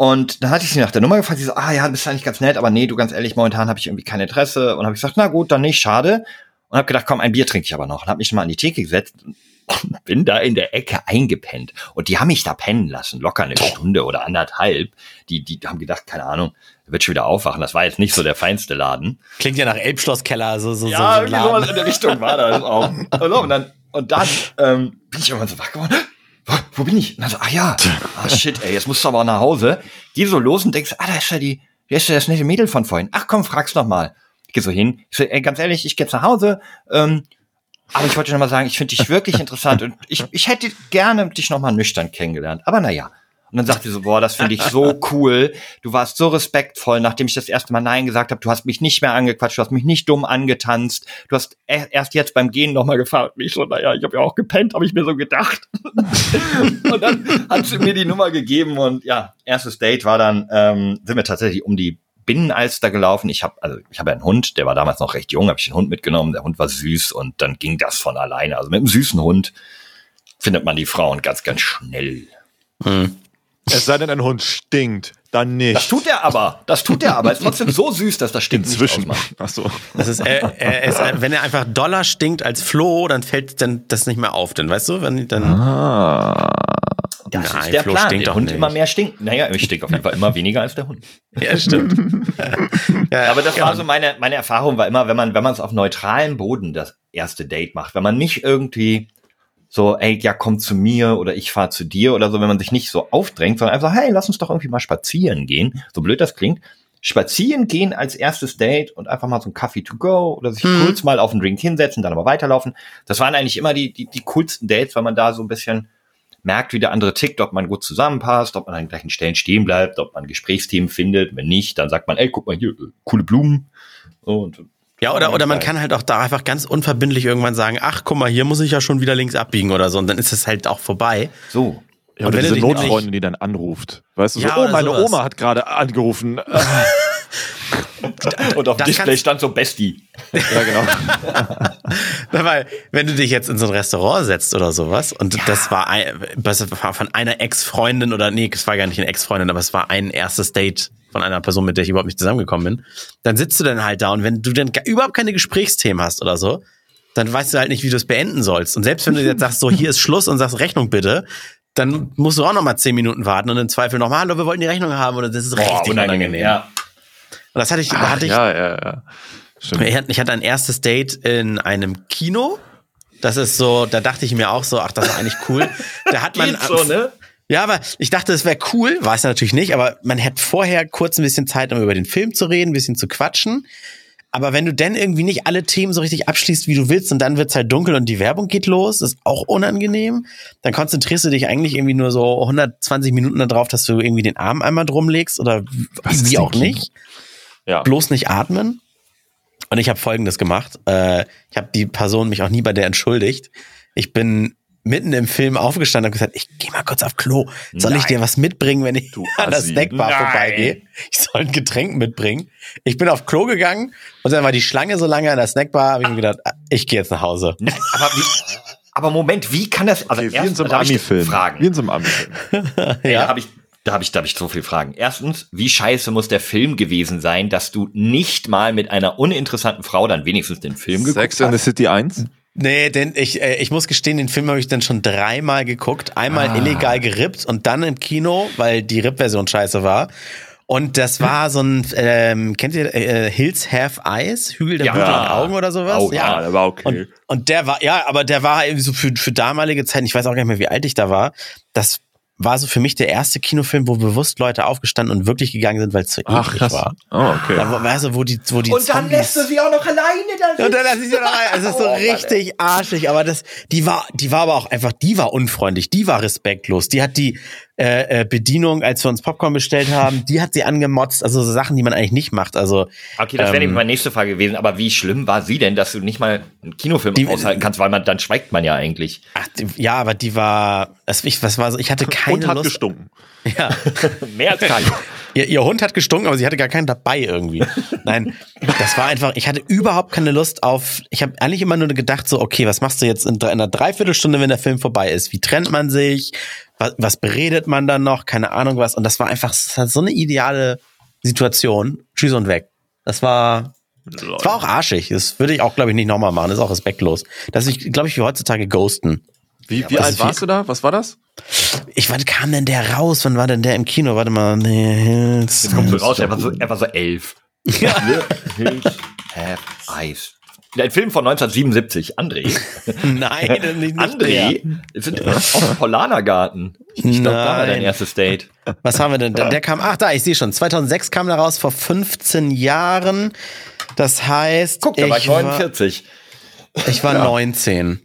Und dann hatte ich sie nach der Nummer gefragt. Sie so, ah ja, bist eigentlich ganz nett, aber nee, du ganz ehrlich, momentan habe ich irgendwie kein Interesse. Und habe ich gesagt, na gut, dann nicht, schade. Und habe gedacht, komm, ein Bier trinke ich aber noch. Und habe mich schon mal an die Theke gesetzt und [laughs] bin da in der Ecke eingepennt. Und die haben mich da pennen lassen, locker eine Stunde oder anderthalb. Die, die haben gedacht, keine Ahnung, wird schon wieder aufwachen. Das war jetzt nicht so der feinste Laden. Klingt ja nach Elbschlosskeller, so, so, Ja, so. so ein irgendwie sowas in der Richtung war das auch. [laughs] Und dann, und dann ähm, bin ich irgendwann so wach geworden. Wo, wo bin ich? Und dann so, ah ja, ah shit, ey, jetzt musst du aber nach Hause. Geh so los und denkst, ah, da ist ja die, da ist ja das nette Mädel von vorhin. Ach komm, frag's noch mal. Ich geh so hin. Ich so, ey, ganz ehrlich, ich geh jetzt nach Hause. Ähm, aber ich wollte dir noch mal sagen, ich finde dich wirklich [laughs] interessant und ich, ich hätte gerne dich noch mal nüchtern kennengelernt. Aber naja. Und dann sagt sie so, boah, das finde ich so cool. Du warst so respektvoll, nachdem ich das erste Mal Nein gesagt habe. Du hast mich nicht mehr angequatscht, du hast mich nicht dumm angetanzt. Du hast e- erst jetzt beim Gehen noch mal gefragt. Mich so, naja, ich habe ja auch gepennt, habe ich mir so gedacht. [laughs] und dann hat sie mir die Nummer gegeben und ja, erstes Date war dann, ähm, sind wir tatsächlich um die Binnenalster gelaufen. Ich habe also ich habe einen Hund, der war damals noch recht jung, habe ich den Hund mitgenommen. Der Hund war süß und dann ging das von alleine. Also mit einem süßen Hund findet man die Frauen ganz, ganz schnell. Hm. Es sei denn, ein Hund stinkt, dann Das nicht. tut er aber. Das tut er aber. Ist trotzdem so süß, dass das stimmt Inzwischen. Ach so. Das ist, äh, er ist, wenn er einfach doller stinkt als Floh, dann fällt dann das nicht mehr auf, denn weißt du, wenn dann Ah. Das Nein, ist der Flo Plan. stinkt Der Hund nicht. immer mehr stinkt. Naja, ich stink auf jeden Fall immer weniger als der Hund. ja stimmt. [laughs] ja, Aber das ja. war so meine, meine Erfahrung war immer, wenn man, wenn man es auf neutralem Boden das erste Date macht, wenn man nicht irgendwie so, ey, ja, komm zu mir oder ich fahr zu dir oder so, wenn man sich nicht so aufdrängt, sondern einfach, hey, lass uns doch irgendwie mal spazieren gehen. So blöd das klingt. Spazieren gehen als erstes Date und einfach mal so ein Kaffee to go oder sich Hm. kurz mal auf einen Drink hinsetzen, dann aber weiterlaufen. Das waren eigentlich immer die, die, die coolsten Dates, weil man da so ein bisschen merkt, wie der andere tickt, ob man gut zusammenpasst, ob man an den gleichen Stellen stehen bleibt, ob man Gesprächsthemen findet. Wenn nicht, dann sagt man, ey, guck mal hier, äh, coole Blumen. Und Ja, oder, oder man kann halt auch da einfach ganz unverbindlich irgendwann sagen, ach, guck mal, hier muss ich ja schon wieder links abbiegen oder so. Und dann ist es halt auch vorbei. so. Ja, Und wenn du diese Notfreundin, die dann anruft. Weißt du, so, Ja, oh, oder meine sowas. Oma hat gerade angerufen. [laughs] Und auf dem Display stand so Bestie. ja, genau. [laughs] Weil, wenn du dich jetzt in so ein Restaurant setzt oder sowas, und das war, ein, das war von einer Ex-Freundin oder nee, es war gar nicht eine Ex-Freundin, aber es war ein erstes Date von einer Person, mit der ich überhaupt nicht zusammengekommen bin, dann sitzt du dann halt da und wenn du dann überhaupt keine Gesprächsthemen hast oder so, dann weißt du halt nicht, wie du es beenden sollst. Und selbst wenn du jetzt sagst, so hier ist Schluss und sagst Rechnung bitte, dann musst du auch noch mal zehn Minuten warten und im Zweifel noch mal, hallo, wir wollten die Rechnung haben oder das ist richtig unangenehm. Ja. Und das hatte ich, da hatte ich ja, ja, ja. Stimmt. ich hatte- ein erstes Date in einem Kino. Das ist so, da dachte ich mir auch so, ach, das ist eigentlich cool. Da hat [laughs] man. So, ne? Ja, aber ich dachte, es wäre cool, war es natürlich nicht, aber man hätte vorher kurz ein bisschen Zeit, um über den Film zu reden, ein bisschen zu quatschen. Aber wenn du dann irgendwie nicht alle Themen so richtig abschließt, wie du willst, und dann wird's halt dunkel und die Werbung geht los, ist auch unangenehm, dann konzentrierst du dich eigentlich irgendwie nur so 120 Minuten darauf, dass du irgendwie den Arm einmal drum legst oder Was wie denn auch nicht Ja. bloß nicht atmen. Und ich habe Folgendes gemacht. Äh, ich habe die Person mich auch nie bei der entschuldigt. Ich bin mitten im Film aufgestanden und gesagt, ich gehe mal kurz auf Klo. Soll ich Nein. dir was mitbringen, wenn ich Du [laughs] an der. Snackbar Nein. vorbeigehe? Ich soll ein Getränk mitbringen. Ich bin auf Klo gegangen und dann war die Schlange so lange an der Snackbar, habe ich mir gedacht, ah, ich gehe jetzt nach Hause. Nein, aber, wie, aber Moment, wie kann das? Also Okay, wie erst- in so einem da hab ich Ami-Film. Fragen. Wie in so einem Ami-Film. Ey, Ja. Da habe ich, da habe ich, da habe ich so viele Fragen. Erstens, wie scheiße muss der Film gewesen sein, dass du nicht mal mit einer uninteressanten Frau dann wenigstens den Film geguckt Sex in the hast? City 1? Nee, denn ich, äh, ich muss gestehen, den Film habe ich dann schon dreimal geguckt. Einmal Ah. illegal gerippt und dann im Kino, weil die Rip-Version scheiße war. Und das war so ein, ähm, kennt ihr äh, Hills Have Eyes? Hügel der Ja. blutigen Augen oder sowas? Oh, ja, der war okay. Und, und der war, ja, aber der war irgendwie so für, für damalige Zeiten, ich weiß auch gar nicht mehr, wie alt ich da war, das war so für mich der erste Kinofilm, wo bewusst Leute aufgestanden und wirklich gegangen sind, weil es so Ach, eklig krass. war. Oh, okay. Da, wo- weißt du, wo die, wo die Und dann Zombies lässt du sie auch noch alleine da und dann lass ich sie noch rein. Es ist so Oh, Mann, richtig arschig, aber das, die war, die war aber auch einfach, die war unfreundlich, die war respektlos. Die hat die äh, Bedienung, als wir uns Popcorn bestellt haben, die hat sie angemotzt. Also so Sachen, die man eigentlich nicht macht. Also Okay, das wäre Ähm, nämlich meine nächste Frage gewesen. Aber wie schlimm war sie denn, dass du nicht mal einen Kinofilm Die- aushalten kannst, weil man dann schweigt man ja eigentlich. ach, die, ja, aber die war, das, ich, was war so? Ich hatte [laughs] keine Und hat Lust. gestunken. [laughs] Ja. [laughs] Mehr als kein. Ihr, ihr Hund hat gestunken, aber sie hatte gar keinen dabei irgendwie. Nein, das war einfach, ich hatte überhaupt keine Lust auf, ich habe eigentlich immer nur gedacht, so, okay, was machst du jetzt in, in einer Dreiviertelstunde, wenn der Film vorbei ist? Wie trennt man sich? Was, was beredet man dann noch? Keine Ahnung was. Und das war einfach das war so eine ideale Situation. Tschüss und weg. Das war, das war auch arschig. Das würde ich auch, glaube ich, nicht nochmal machen. Das ist auch respektlos. Das ist, glaube ich, wie heutzutage ghosten. Wie, wie alt warst du da? Was war das? Ich, wann kam denn der raus? Wann war denn der im Kino? Warte mal. Nee, Jetzt kommt so raus, er war so, er war so elf. Ja. Have eyes. Ein Film von 1977. André. [laughs] Nein, nicht, nicht. [laughs] André. Es sind aus dem Paulanergarten. Ich glaube, da war dein erstes Date. Was haben wir denn? Der, kam, ach da, ich sehe schon. 2006 kam der raus, vor 15 Jahren. Das heißt, Guck, da war ich war, 49. ich war 19.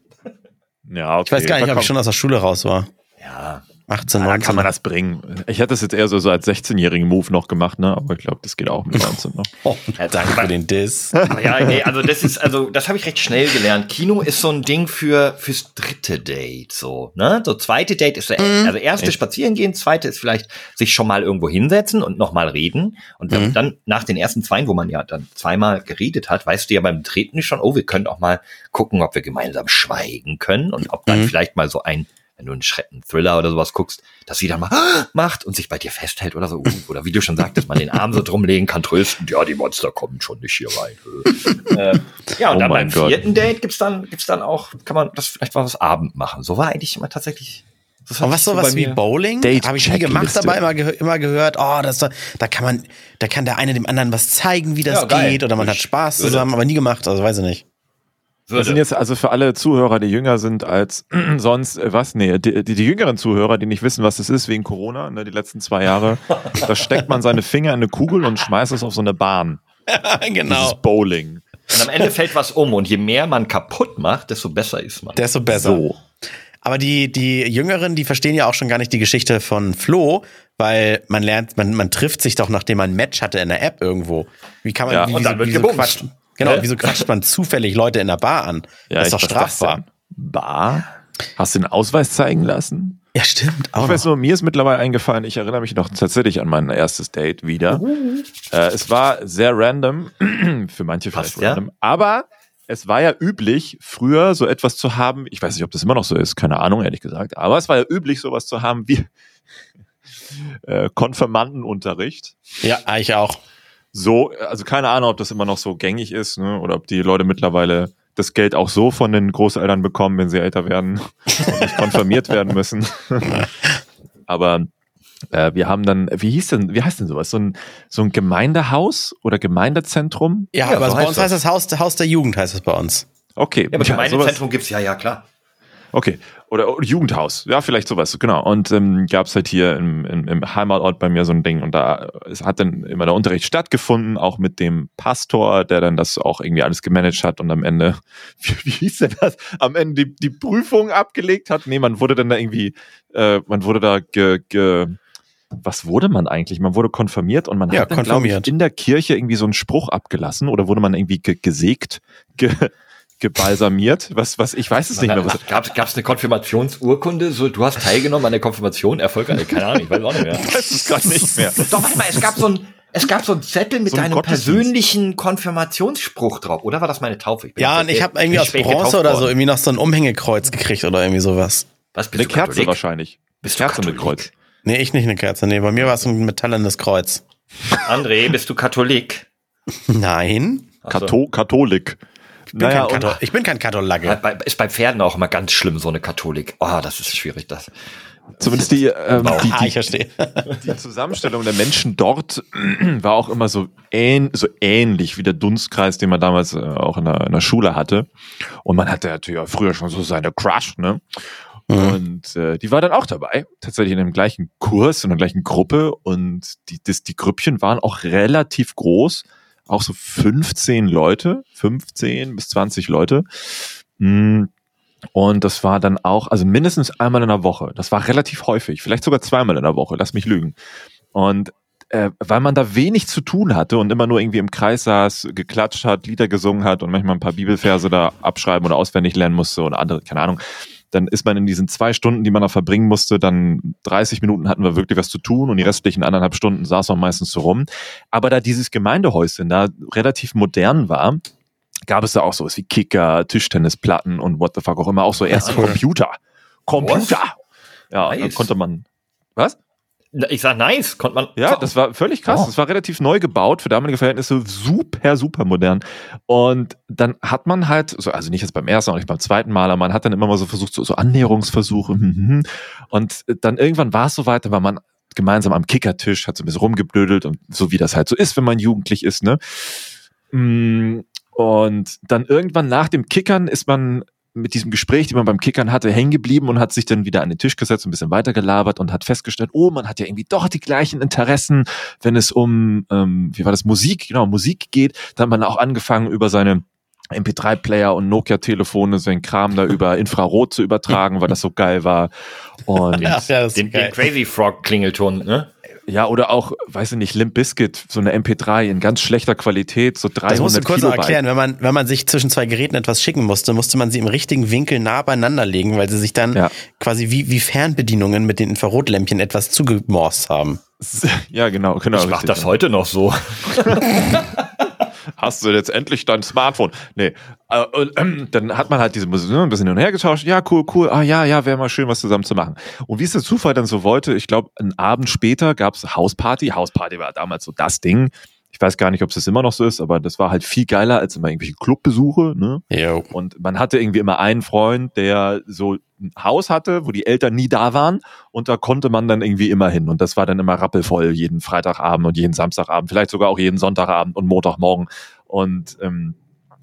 Ja, okay. Ich weiß gar nicht, ob ich schon aus der Schule raus war. Ja. 18, Da 19. kann man das bringen. Ich hätte das jetzt eher so, so als 16-jährigen Move noch gemacht, ne? Aber ich glaube, das geht auch mit [laughs] 19 noch. oh, danke für den Diss. [laughs] Ja, nee, also das ist, also das habe ich recht schnell gelernt. Kino ist so ein Ding für fürs dritte Date, so, ne? So zweite Date ist, also erste spazieren gehen, zweite ist vielleicht sich schon mal irgendwo hinsetzen und nochmal reden. Und dann, dann nach den ersten zweien, wo man ja dann zweimal geredet hat, weißt du ja beim dritten schon, oh, wir können auch mal gucken, ob wir gemeinsam schweigen können und ob dann vielleicht mal so ein wenn du einen Schrecken Thriller oder sowas guckst, dass sie dann mal macht und sich bei dir festhält oder so. Uh, Oder wie du schon sagtest, man den Arm so drumlegen kann, trösten. Ja, die Monster kommen schon nicht hier rein. äh, [laughs] ja, und Oh dann beim Gott. vierten Date gibt's dann, gibt's dann auch, kann man das vielleicht mal was Abend machen. So war eigentlich immer tatsächlich. Das hat Und was sowas wie Bowling? Date- Habe ich nie gemacht, aber immer, gehö immer gehört, oh, das, da, da kann man, da kann der eine dem anderen was zeigen, wie das Ja, geht, oder man hat Ich Spaß würde- zusammen, aber nie gemacht, also weiß ich nicht. Das sind jetzt also für alle Zuhörer, die jünger sind als [clears throat] sonst, äh, was? Nee, die, die, die jüngeren Zuhörer, die nicht wissen, was das ist wegen Corona, ne, die letzten zwei Jahre, da steckt man seine Finger in eine Kugel und schmeißt es auf so eine Bahn. [laughs] Dieses genau. Bowling. Und am Ende fällt was um und je mehr man kaputt macht, desto besser ist man. Desto besser. So. Aber die, die Jüngeren, die verstehen ja auch schon gar nicht die Geschichte von Flo, weil man lernt, man, man trifft sich doch, nachdem man ein Match hatte in der App irgendwo. Wie kann man, Ja, wie, und dann wird wieso gebumst. quatscht, genau, Hä? wieso quatscht man zufällig Leute in der Bar an? Ja, das ist doch strafbar. Bar? Hast du den Ausweis zeigen lassen? Ja, stimmt. Auch Ich weiß nur, mir ist mittlerweile eingefallen, ich erinnere mich noch tatsächlich an mein erstes Date wieder. Äh, es war sehr random, [clears throat] für manche vielleicht Passt, ja. random, aber es war ja üblich, früher so etwas zu haben, ich weiß nicht, ob das immer noch so ist, keine Ahnung, ehrlich gesagt, aber es war ja üblich, sowas zu haben wie [laughs] äh, Konfirmandenunterricht. Ja, ich auch. So, also keine Ahnung, ob das immer noch so gängig ist, ne? oder ob die Leute mittlerweile das Geld auch so von den Großeltern bekommen, wenn sie älter werden [laughs] und nicht konfirmiert werden müssen. [laughs] Aber äh, wir haben dann, wie hieß denn, wie heißt denn sowas? So ein, so ein Gemeindehaus oder Gemeindezentrum? Ja, Ja, aber so bei heißt uns heißt das Haus, Haus der Jugend, heißt es bei uns. Okay. Ja, aber Ja, Gemeindezentrum gibt's ja, ja, klar. Okay. Oder, Jugendhaus. Ja, vielleicht sowas, genau. Und ähm, gab es halt hier im, im, im Heimatort bei mir so ein Ding. Und da es hat dann immer der Unterricht stattgefunden, auch mit dem Pastor, der dann das auch irgendwie alles gemanagt hat und am Ende, [laughs] wie, wie hieß denn das? Am Ende die, die Prüfung abgelegt hat. Nee, man wurde dann da irgendwie, äh, man wurde da ge, ge, was wurde man eigentlich? Man wurde konfirmiert und man Ja, hat dann, ich, in der Kirche irgendwie so einen Spruch abgelassen oder wurde man irgendwie ge, gesägt, ge, gebalsamiert. Was, was, ich weiß es nicht mehr. Was, Gab es eine Konfirmationsurkunde? So, du hast teilgenommen an der Konfirmation, erfolgreich. Keine Ahnung, ich weiß auch nicht mehr. [laughs] weiß es gar nicht mehr. Doch, warte mal, es gab so ein, es gab so einen Zettel mit So ein deinem persönlichen Konfirmationsspruch drauf. Oder war das meine Taufe? Ich bin Ja, und ich habe irgendwie aus Bronze oder so irgendwie noch so ein Umhängekreuz gekriegt oder irgendwie sowas. Was, bist Eine du Kerze Katholik? wahrscheinlich. Bist du Kerze mit Katholik? Kreuz. Nee, ich nicht eine Kerze. Nee, bei mir war es ein metallenes Kreuz. André, bist du Katholik? Nein. Kato Katholik. Ich bin, Naja, kein, Kathol ich bin kein Katholage. Ist bei Pferden auch immer ganz schlimm, so eine Katholik. Oh, das ist schwierig, das. zumindest die, ähm, die, Ah, die, ich verstehe. [laughs] die Zusammenstellung der Menschen dort [clears throat] war auch immer so, ähn, so ähnlich wie der Dunstkreis, den man damals äh, auch in der, in der Schule hatte. Und man hatte natürlich auch früher schon so seine Crush, ne? Mhm. Und äh, die war dann auch dabei, tatsächlich in dem gleichen Kurs, in der gleichen Gruppe. Und die, das, die Grüppchen waren auch relativ groß, auch so 15 Leute, 15 bis 20 Leute. Mm, Und das war dann auch, also mindestens einmal in der Woche. Das war relativ häufig, vielleicht sogar zweimal in der Woche, lass mich lügen. Und äh, weil man da wenig zu tun hatte und immer nur irgendwie im Kreis saß, geklatscht hat, Lieder gesungen hat und manchmal ein paar Bibelverse da abschreiben oder auswendig lernen musste oder andere, keine Ahnung, dann ist man in diesen zwei Stunden, die man da verbringen musste, dann 30 Minuten hatten wir wirklich was zu tun und die restlichen anderthalb Stunden saß man meistens so rum. Aber da dieses Gemeindehäuschen da relativ modern war, gab es da auch sowas wie Kicker, Tischtennisplatten und what the fuck auch immer, auch so erste cool. Computer. Computer! Ja, dann Nice. konnte man. Was? Ich sag nice, konnte man. Ja, das war völlig krass. Oh. Das war relativ neu gebaut, für damalige Verhältnisse super, super modern. Und dann hat man halt, so, also nicht jetzt beim ersten, auch nicht beim zweiten Mal, aber man hat dann immer mal so versucht, so, so Annäherungsversuche. mhm. Und dann irgendwann war es soweit, da war man gemeinsam am Kickertisch, hat so ein bisschen rumgeblödelt und so wie das halt so ist, wenn man jugendlich ist, ne? Und dann irgendwann nach dem Kickern ist man mit diesem Gespräch, die man beim Kickern hatte, hängen geblieben und hat sich dann wieder an den Tisch gesetzt und ein bisschen weiter gelabert und hat festgestellt, oh, man hat ja irgendwie doch die gleichen Interessen, wenn es um, ähm, wie war das, Musik, genau, Musik geht. Da hat man auch angefangen, über seine MP3-Player und Nokia-Telefone seinen Kram da über Infrarot zu übertragen, weil das so geil war. Und Ja, [laughs] ja, das ist Den, den. Crazy Frog Klingelton, ne? Ja, oder auch, weiß ich nicht, Limp Bizkit, so eine MP3 in ganz schlechter Qualität, so 300 Das musst du kurz Kilobyte. erklären. Wenn man, wenn man sich zwischen zwei Geräten etwas schicken musste, musste man sie im richtigen Winkel nah beieinander legen, weil sie sich dann Ja. quasi wie, wie Fernbedienungen mit den Infrarotlämpchen etwas zugemorst haben. [laughs] Ja, genau, genau. Ich mach richtig. das heute noch so. [laughs] hast du jetzt endlich dein Smartphone? Nee. Äh, und, ähm, dann hat man halt diese Musik ne, ein bisschen hin und her getauscht. Ja, cool, cool. Ah ja, ja, wäre mal schön, was zusammen zu machen. Und wie es der Zufall dann so wollte, ich glaube, einen Abend später gab's Hausparty. Hausparty war damals so das Ding. Ich weiß gar nicht, ob es das immer noch so ist, aber das war halt viel geiler als immer irgendwelche Clubbesuche. Ne? Und man hatte irgendwie immer einen Freund, der so ein Haus hatte, wo die Eltern nie da waren. Und da konnte man dann irgendwie immer hin. Und das war dann immer rappelvoll jeden Freitagabend und jeden Samstagabend, vielleicht sogar auch jeden Sonntagabend und Montagmorgen. Und ähm,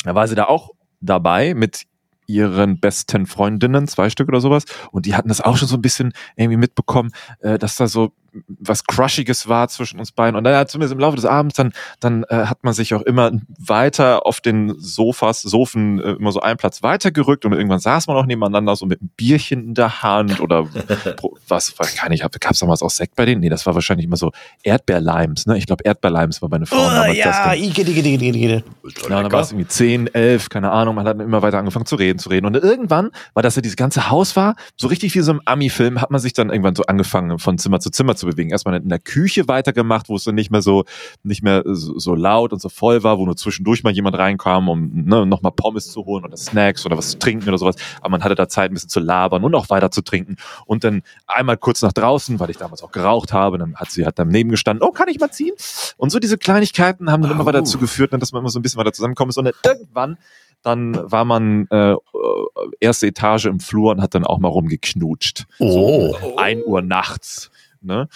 da war sie da auch dabei mit ihren besten Freundinnen, zwei Stück oder sowas. Und die hatten das auch schon so ein bisschen irgendwie mitbekommen, äh, dass da so was Crushiges war zwischen uns beiden. Und dann ja, zumindest im Laufe des Abends, dann, dann äh, hat man sich auch immer weiter auf den Sofas, Sofen äh, immer so einen Platz weitergerückt und irgendwann saß man auch nebeneinander so mit einem Bierchen in der Hand oder [laughs] was, was kann ich, gab es damals auch Sekt bei denen? Nee, das war wahrscheinlich immer so Erdbeerlimes, ne? Ich glaube Erdbeerlimes war meine Frau Oh, damals das ja, Ding. Ige, Ige, Ige, Ige, Ige. Ja, dann war es irgendwie 10, 11, keine Ahnung. Man hat dann immer weiter angefangen zu reden, zu reden. Und irgendwann, weil das ja dieses ganze Haus war, so richtig wie so im Ami-Film, hat man sich dann irgendwann so angefangen, von Zimmer zu Zimmer zu bewegen. Erstmal in der Küche weitergemacht, wo es dann nicht mehr so, nicht mehr so, laut und so voll war, wo nur zwischendurch mal jemand reinkam, um ne, nochmal Pommes zu holen oder Snacks oder was zu trinken oder sowas. Aber man hatte da Zeit, ein bisschen zu labern und auch weiter zu trinken. Und dann einmal kurz nach draußen, weil ich damals auch geraucht habe, dann hat sie halt daneben gestanden, oh, kann ich mal ziehen? Und so diese Kleinigkeiten haben dann immer weiter dazu geführt, ne, dass man immer so ein bisschen weiter zusammengekommen ist. Und dann irgendwann, dann war man äh, erste Etage im Flur und hat dann auch mal rumgeknutscht. Oh. So, 1 Uhr nachts. Ne?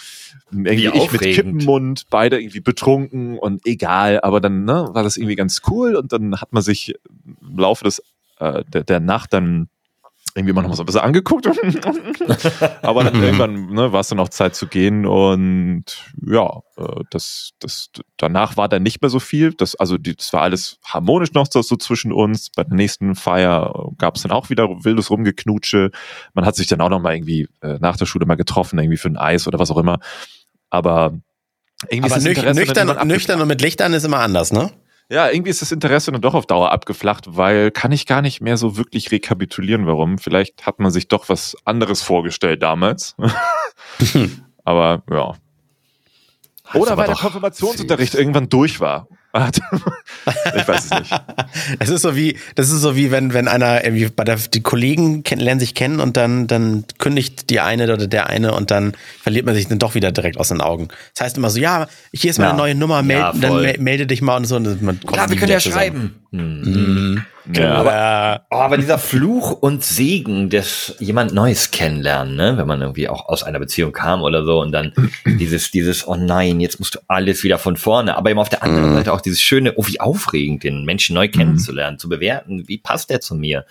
Irgendwie Wie ich mit. Kippenmund, beide irgendwie betrunken und egal, aber dann ne, war das irgendwie ganz cool und dann hat man sich im Laufe des, äh, der, der Nacht dann irgendwie mal noch mal so ein bisschen angeguckt. [laughs] Aber dann irgendwann ne, war es dann auch Zeit zu gehen und ja, äh, das, das, danach war dann nicht mehr so viel. Das, also die, das war alles harmonisch noch so, so zwischen uns. Bei der nächsten Feier gab es dann auch wieder wildes Rumgeknutsche. Man hat sich dann auch noch mal irgendwie äh, nach der Schule mal getroffen, irgendwie für ein Eis oder was auch immer. Aber irgendwie Aber ist nüch nüchtern, nüchtern und mit Licht an ist immer anders, ne? Ja, irgendwie ist das Interesse dann doch auf Dauer abgeflacht, weil kann ich gar nicht mehr so wirklich rekapitulieren, warum. Vielleicht hat man sich doch was anderes vorgestellt damals. [laughs] Aber ja. Oder weil der Konfirmationsunterricht irgendwann durch war. Ich weiß es nicht. [laughs] Es ist so wie, das ist so wie wenn, wenn einer irgendwie bei der, die Kollegen kennen, lernen sich kennen und dann, dann kündigt die eine oder der eine und dann verliert man sich dann doch wieder direkt aus den Augen. Das heißt immer so, ja, hier ist meine Ja. neue Nummer, meld, Ja, dann melde dich mal und so. Und man kommt Klar, wir können ja zusammen. schreiben. Hm. Ja, aber Oh, aber dieser Fluch und Segen des jemand Neues kennenlernen, ne? wenn man irgendwie auch aus einer Beziehung kam oder so und dann dieses, dieses, oh nein, jetzt musst du alles wieder von vorne, aber eben auf der anderen Seite auch dieses schöne, oh wie aufregend, den Menschen neu kennenzulernen, zu bewerten, wie passt der zu mir?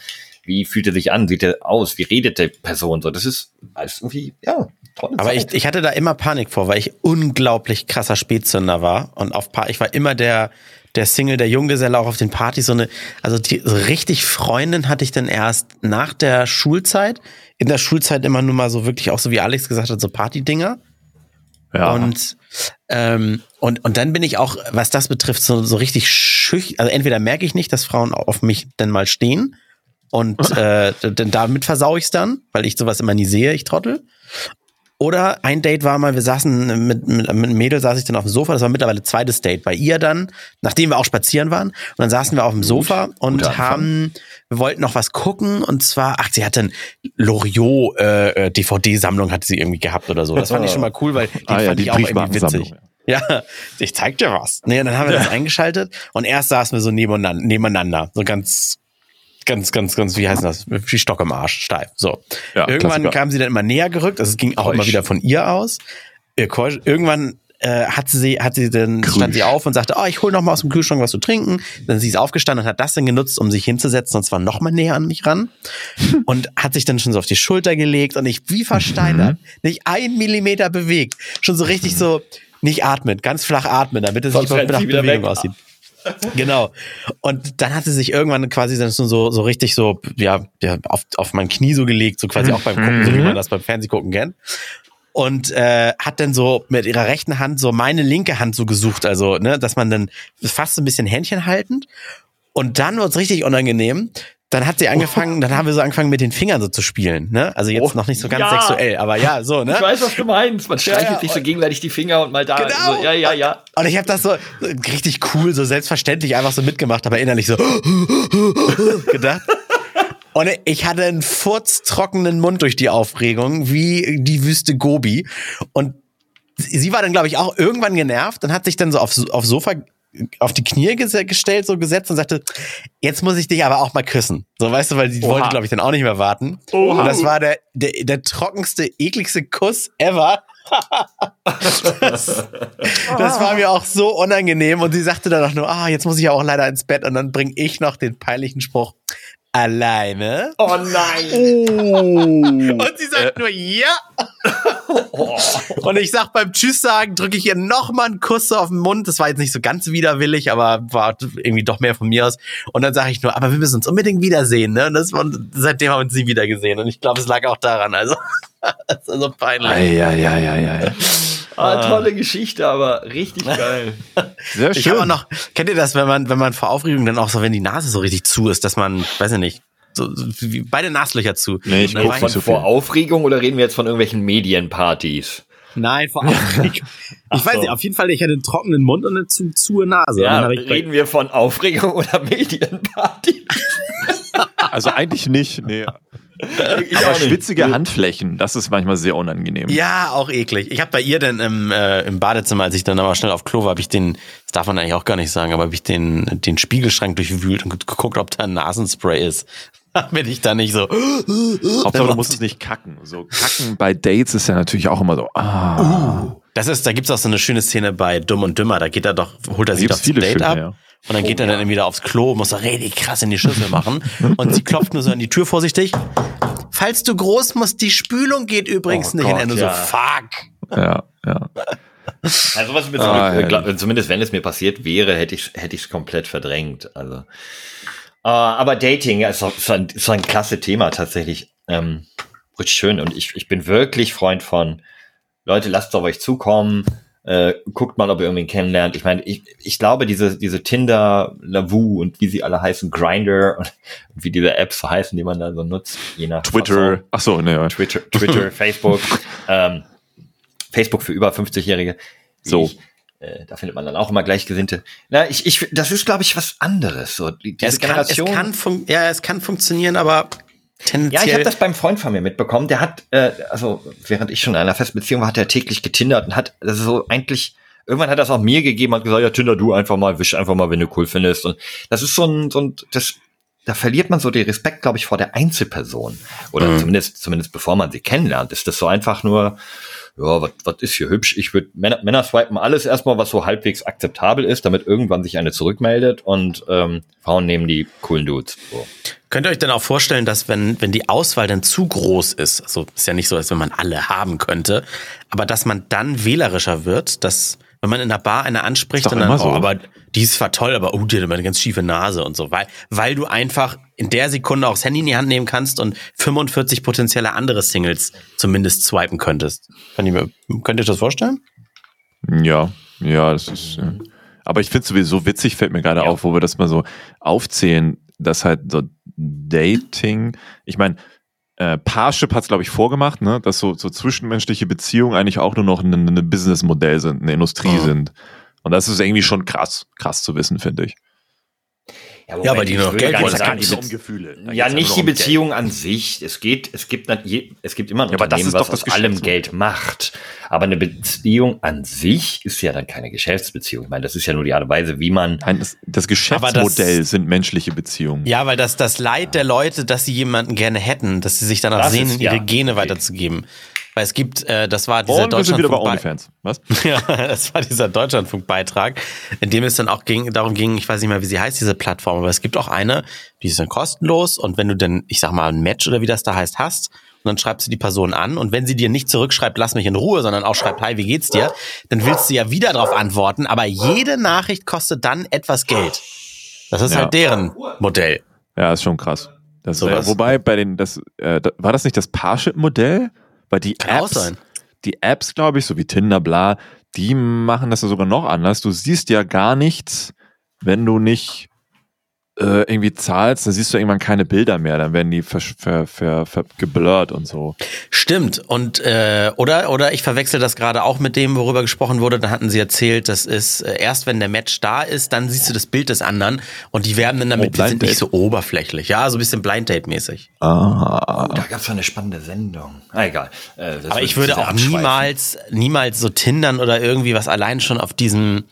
Wie fühlt er sich an? Sieht er aus? Wie redet die Person so? Das ist alles irgendwie, ja, tolle Aber Zeit. ich, ich hatte da immer Panik vor, weil ich unglaublich krasser Spätzünder war. Und auf pa ich war immer der, der Single, der Junggeselle auch auf den Partys. So eine, also die, so richtig Freundin hatte ich dann erst nach der Schulzeit. In der Schulzeit immer nur mal so wirklich auch so wie Alex gesagt hat, so Partydinger. ja. Und, ähm, und, und dann bin ich auch, was das betrifft, so, so richtig schüchtern. Also entweder merke ich nicht, dass Frauen auf mich denn mal stehen. Und [laughs] äh, denn damit versau ich's dann, weil ich sowas immer nie sehe, ich trottel. Oder ein Date war mal, wir saßen mit, mit, mit einem Mädel, saß ich dann auf dem Sofa, das war mittlerweile zweites Date bei ihr dann, nachdem wir auch spazieren waren. Und dann saßen wir auf dem Sofa und haben, wir wollten noch was gucken und zwar, ach, sie hatte ein Loriot äh, äh, hatte sie irgendwie gehabt oder so. Das fand ich schon mal cool, weil den [laughs] Ah ja, fand die ich auch irgendwie witzig. Ja, ich zeig dir was. Nee, und dann haben wir [laughs] das eingeschaltet und erst saßen wir so nebeneinander, nebeneinander so ganz, ganz, ganz, ganz, wie heißt das? Wie Stock im Arsch, steif. So. Ja, Irgendwann Klassiker. kam sie dann immer näher gerückt, also es ging auch Keusch. immer wieder von ihr aus. Keusch. Irgendwann äh, hat sie, hat sie dann, stand sie auf und sagte, oh, ich hol noch mal aus dem Kühlschrank was zu trinken. Dann sie ist aufgestanden und hat das dann genutzt, um sich hinzusetzen und zwar noch mal näher an mich ran. [laughs] und hat sich dann schon so auf die Schulter gelegt und ich wie versteinert, nicht ein Millimeter bewegt. Schon so richtig so, nicht atmen, ganz flach atmen, damit es nicht nach Bewegung weg. aussieht. Genau. Und dann hat sie sich irgendwann quasi so, so richtig so, ja, ja auf, auf mein Knie so gelegt, so quasi auch beim Gucken, so wie man das beim Fernsehgucken kennt. Und äh, hat dann so mit ihrer rechten Hand so meine linke Hand so gesucht, also, ne, dass man dann fast so ein bisschen Händchen haltend. Und dann wird's richtig unangenehm. Dann hat sie angefangen, dann haben wir so angefangen mit den Fingern so zu spielen, ne? Also jetzt Oh, noch nicht so ganz ja. sexuell, aber ja, so, ne? Ich weiß, was du meinst. Man streichelt ja, sich so gegenseitig die Finger und mal da. Genau. So, ja, ja, ja. Und ich habe das so so richtig cool, so selbstverständlich einfach so mitgemacht, aber innerlich so [laughs] gedacht. Und ich hatte einen furztrockenen Mund durch die Aufregung, wie die Wüste Gobi. Und sie war dann, glaube ich, auch irgendwann genervt und hat sich dann so aufs, aufs Sofa auf die Knie ges- gestellt, so gesetzt und sagte, jetzt muss ich dich aber auch mal küssen. So, weißt du, weil sie Oha. wollte, glaube ich, dann auch nicht mehr warten. Oha. Und das war der, der, der trockenste, ekligste Kuss ever. das, das war mir auch so unangenehm. Und sie sagte dann auch nur, ah, jetzt muss ich ja auch leider ins Bett. Und dann bringe ich noch den peinlichen Spruch, alleine. Oh nein. Und sie sagt nur, ja. Und ich sag beim Tschüss sagen, drücke ich ihr noch mal einen Kuss so auf den Mund. Das war jetzt nicht so ganz widerwillig, aber war irgendwie doch mehr von mir aus. Und dann sage ich nur, aber wir müssen uns unbedingt wiedersehen. Ne? Und das, und seitdem haben wir uns nie wieder gesehen. Und ich glaube, es lag auch daran. Also, [laughs] das ist so peinlich. Eieieiei. Ah, tolle Geschichte, aber richtig geil. Sehr Ich schön. habe auch noch, kennt ihr das, wenn man, wenn man vor Aufregung dann auch so, wenn die Nase so richtig zu ist, dass man, weiß ich nicht, so, so wie beide Naslöcher zu. Nee, ich guck Von so vor. Aufregung oder reden wir jetzt von irgendwelchen Medienpartys? Nein, vor Aufregung. Ich weiß so. nicht, auf jeden Fall, ich hatte einen trockenen Mund und eine zu, zu Nase. Ja, ich reden wir von Aufregung oder Medienparty? [laughs] Also eigentlich nicht, nee. Ich Aber auch nicht. schwitzige Handflächen, das ist manchmal sehr unangenehm. Ja, auch eklig. Ich habe bei ihr dann im, äh, im Badezimmer, als ich dann aber schnell auf Klo war, habe ich den, das darf man eigentlich auch gar nicht sagen, aber habe ich den, den Spiegelschrank durchwühlt und geguckt, ob da ein Nasenspray ist. [laughs] Damit ich da nicht so. Hauptsache, du musst es nicht kacken. So kacken bei Dates ist ja natürlich auch immer so. Ah, Das ist, da gibt's auch so eine schöne Szene bei Dumm und Dümmer. Da geht er doch, holt er sie gibt's doch zum viele Date schöne, ab. ja. Und dann geht er dann wieder aufs Klo, muss er richtig krass in die Schüssel machen. [laughs] Und sie klopft nur so an die Tür vorsichtig. Falls du groß musst, die Spülung geht übrigens Oh nicht. Gott, und er nur ja. so, fuck. ja, ja. Also was mir Ah, zumindest, ja. glaub, zumindest wenn es mir passiert wäre, hätte ich hätte ich komplett verdrängt. Also, äh, aber Dating ja, ist, so- ist, ein, ist ein klasse Thema tatsächlich. Ähm, richtig schön und ich, ich bin wirklich Freund von Leute, lasst es auf euch zukommen. äh, guckt mal, ob ihr irgendwen kennenlernt. Ich meine, ich, ich glaube, diese, diese Tinder, Lavu und wie sie alle heißen, Grinder und [laughs] wie diese Apps heißen, die man da so nutzt, je nach Twitter. Ach so, ne. Twitter, Twitter [laughs] Facebook, ähm, Facebook für über 50-Jährige. So. Ich, äh, da findet man dann auch immer Gleichgesinnte. Na, ich, ich, das ist, glaube ich, was anderes. So, die, diese es kann, es kann ja, es kann funktionieren, aber Ja, tendenziell. ich habe das beim Freund von mir mitbekommen. Der hat, äh, also während ich schon in einer festen Beziehung war, hat er täglich getindert und hat das ist so eigentlich. Irgendwann hat er das auch mir gegeben, hat gesagt, ja, Tinder, du einfach mal, wisch einfach mal, wenn du cool findest. Und das ist so ein, so ein, das, da verliert man so den Respekt, glaube ich, vor der Einzelperson. Oder Mhm. zumindest, zumindest bevor man sie kennenlernt, ist das so einfach nur, ja, was, ist hier hübsch? Ich würde Männer, Männer swipen alles erstmal, was so halbwegs akzeptabel ist, damit irgendwann sich eine zurückmeldet und ähm, Frauen nehmen die coolen Dudes. So. Könnt ihr euch denn auch vorstellen, dass wenn, wenn die Auswahl dann zu groß ist, also ist ja nicht so, als wenn man alle haben könnte, aber dass man dann wählerischer wird, dass wenn man in der Bar eine anspricht und dann, immer so. oh, aber die ist zwar toll, aber oh, die hat immer eine ganz schiefe Nase und so, weil, weil du einfach in der Sekunde auch das Handy in die Hand nehmen kannst und 45 potenzielle andere Singles zumindest swipen könntest. Könnt ihr, mir- könnt ihr euch das vorstellen? Ja, ja, das ist. Ja. Aber ich finde es sowieso witzig, fällt mir gerade auf, wo wir das mal so aufzählen, dass halt so Dating, ich meine, äh, Parship hat es, glaube ich, vorgemacht, ne, dass so, so zwischenmenschliche Beziehungen eigentlich auch nur noch ein, ein Businessmodell sind, eine Industrie Mhm. sind. Und das ist irgendwie schon krass, krass zu wissen, finde ich. Ja, Moment, weil die noch Geld gar wollen, nicht da die so Be- Gefühle. Ja, nicht die Beziehung an sich. Es geht, es gibt, es gibt immer ein Ja, aber das Unternehmen, ist was doch das aus allem Geschäftsmodell. Geld macht. Aber eine Beziehung an sich ist ja dann keine Geschäftsbeziehung. Ich meine, das ist ja nur die Art und Weise, wie man Nein, das, das Geschäftsmodell das- sind menschliche Beziehungen. Ja, weil das, das Leid der Leute, dass sie jemanden gerne hätten, dass sie sich danach Das sehnen, ist- ihre ja, Gene okay. weiterzugeben. Weil es gibt, äh, das war dieser Und wir sind wieder bei Deutschlandfunk. Was? [laughs] Ja, das war dieser Deutschlandfunk-Beitrag, in dem es dann auch ging, darum ging, ich weiß nicht mehr, wie sie heißt, diese Plattform, aber es gibt auch eine, die ist dann kostenlos und wenn du dann, ich sag mal, ein Match oder wie das da heißt, hast, und dann schreibst du die Person an und wenn sie dir nicht zurückschreibt, lass mich in Ruhe, sondern auch schreibt, hi, wie geht's dir, dann willst du ja wieder darauf antworten, aber jede Nachricht kostet dann etwas Geld. Das ist Ja. halt deren Modell. Ja, ist schon krass. Das, Sowas. äh, wobei bei den, das, äh, war das nicht das Parship-Modell? Weil die Kann Apps, die Apps, glaube ich, so wie Tinder, bla, die machen das ja sogar noch anders. Du siehst ja gar nichts, wenn du nicht äh, irgendwie zahlst, dann siehst du irgendwann keine Bilder mehr, dann werden die ver, ver, ver, ver, geblurrt und so. Stimmt. Und äh, oder oder ich verwechsel das gerade auch mit dem, worüber gesprochen wurde. Da hatten sie erzählt, das ist äh, erst wenn der Match da ist, dann siehst du das Bild des anderen und die werben dann damit, Oh, die sind nicht so oberflächlich. Ja, so ein bisschen Blind Date mäßig. Ah. Oh, da gab es eine spannende Sendung. Ah, egal. Äh, Aber ich würde auch niemals niemals so tindern oder irgendwie was allein schon auf diesem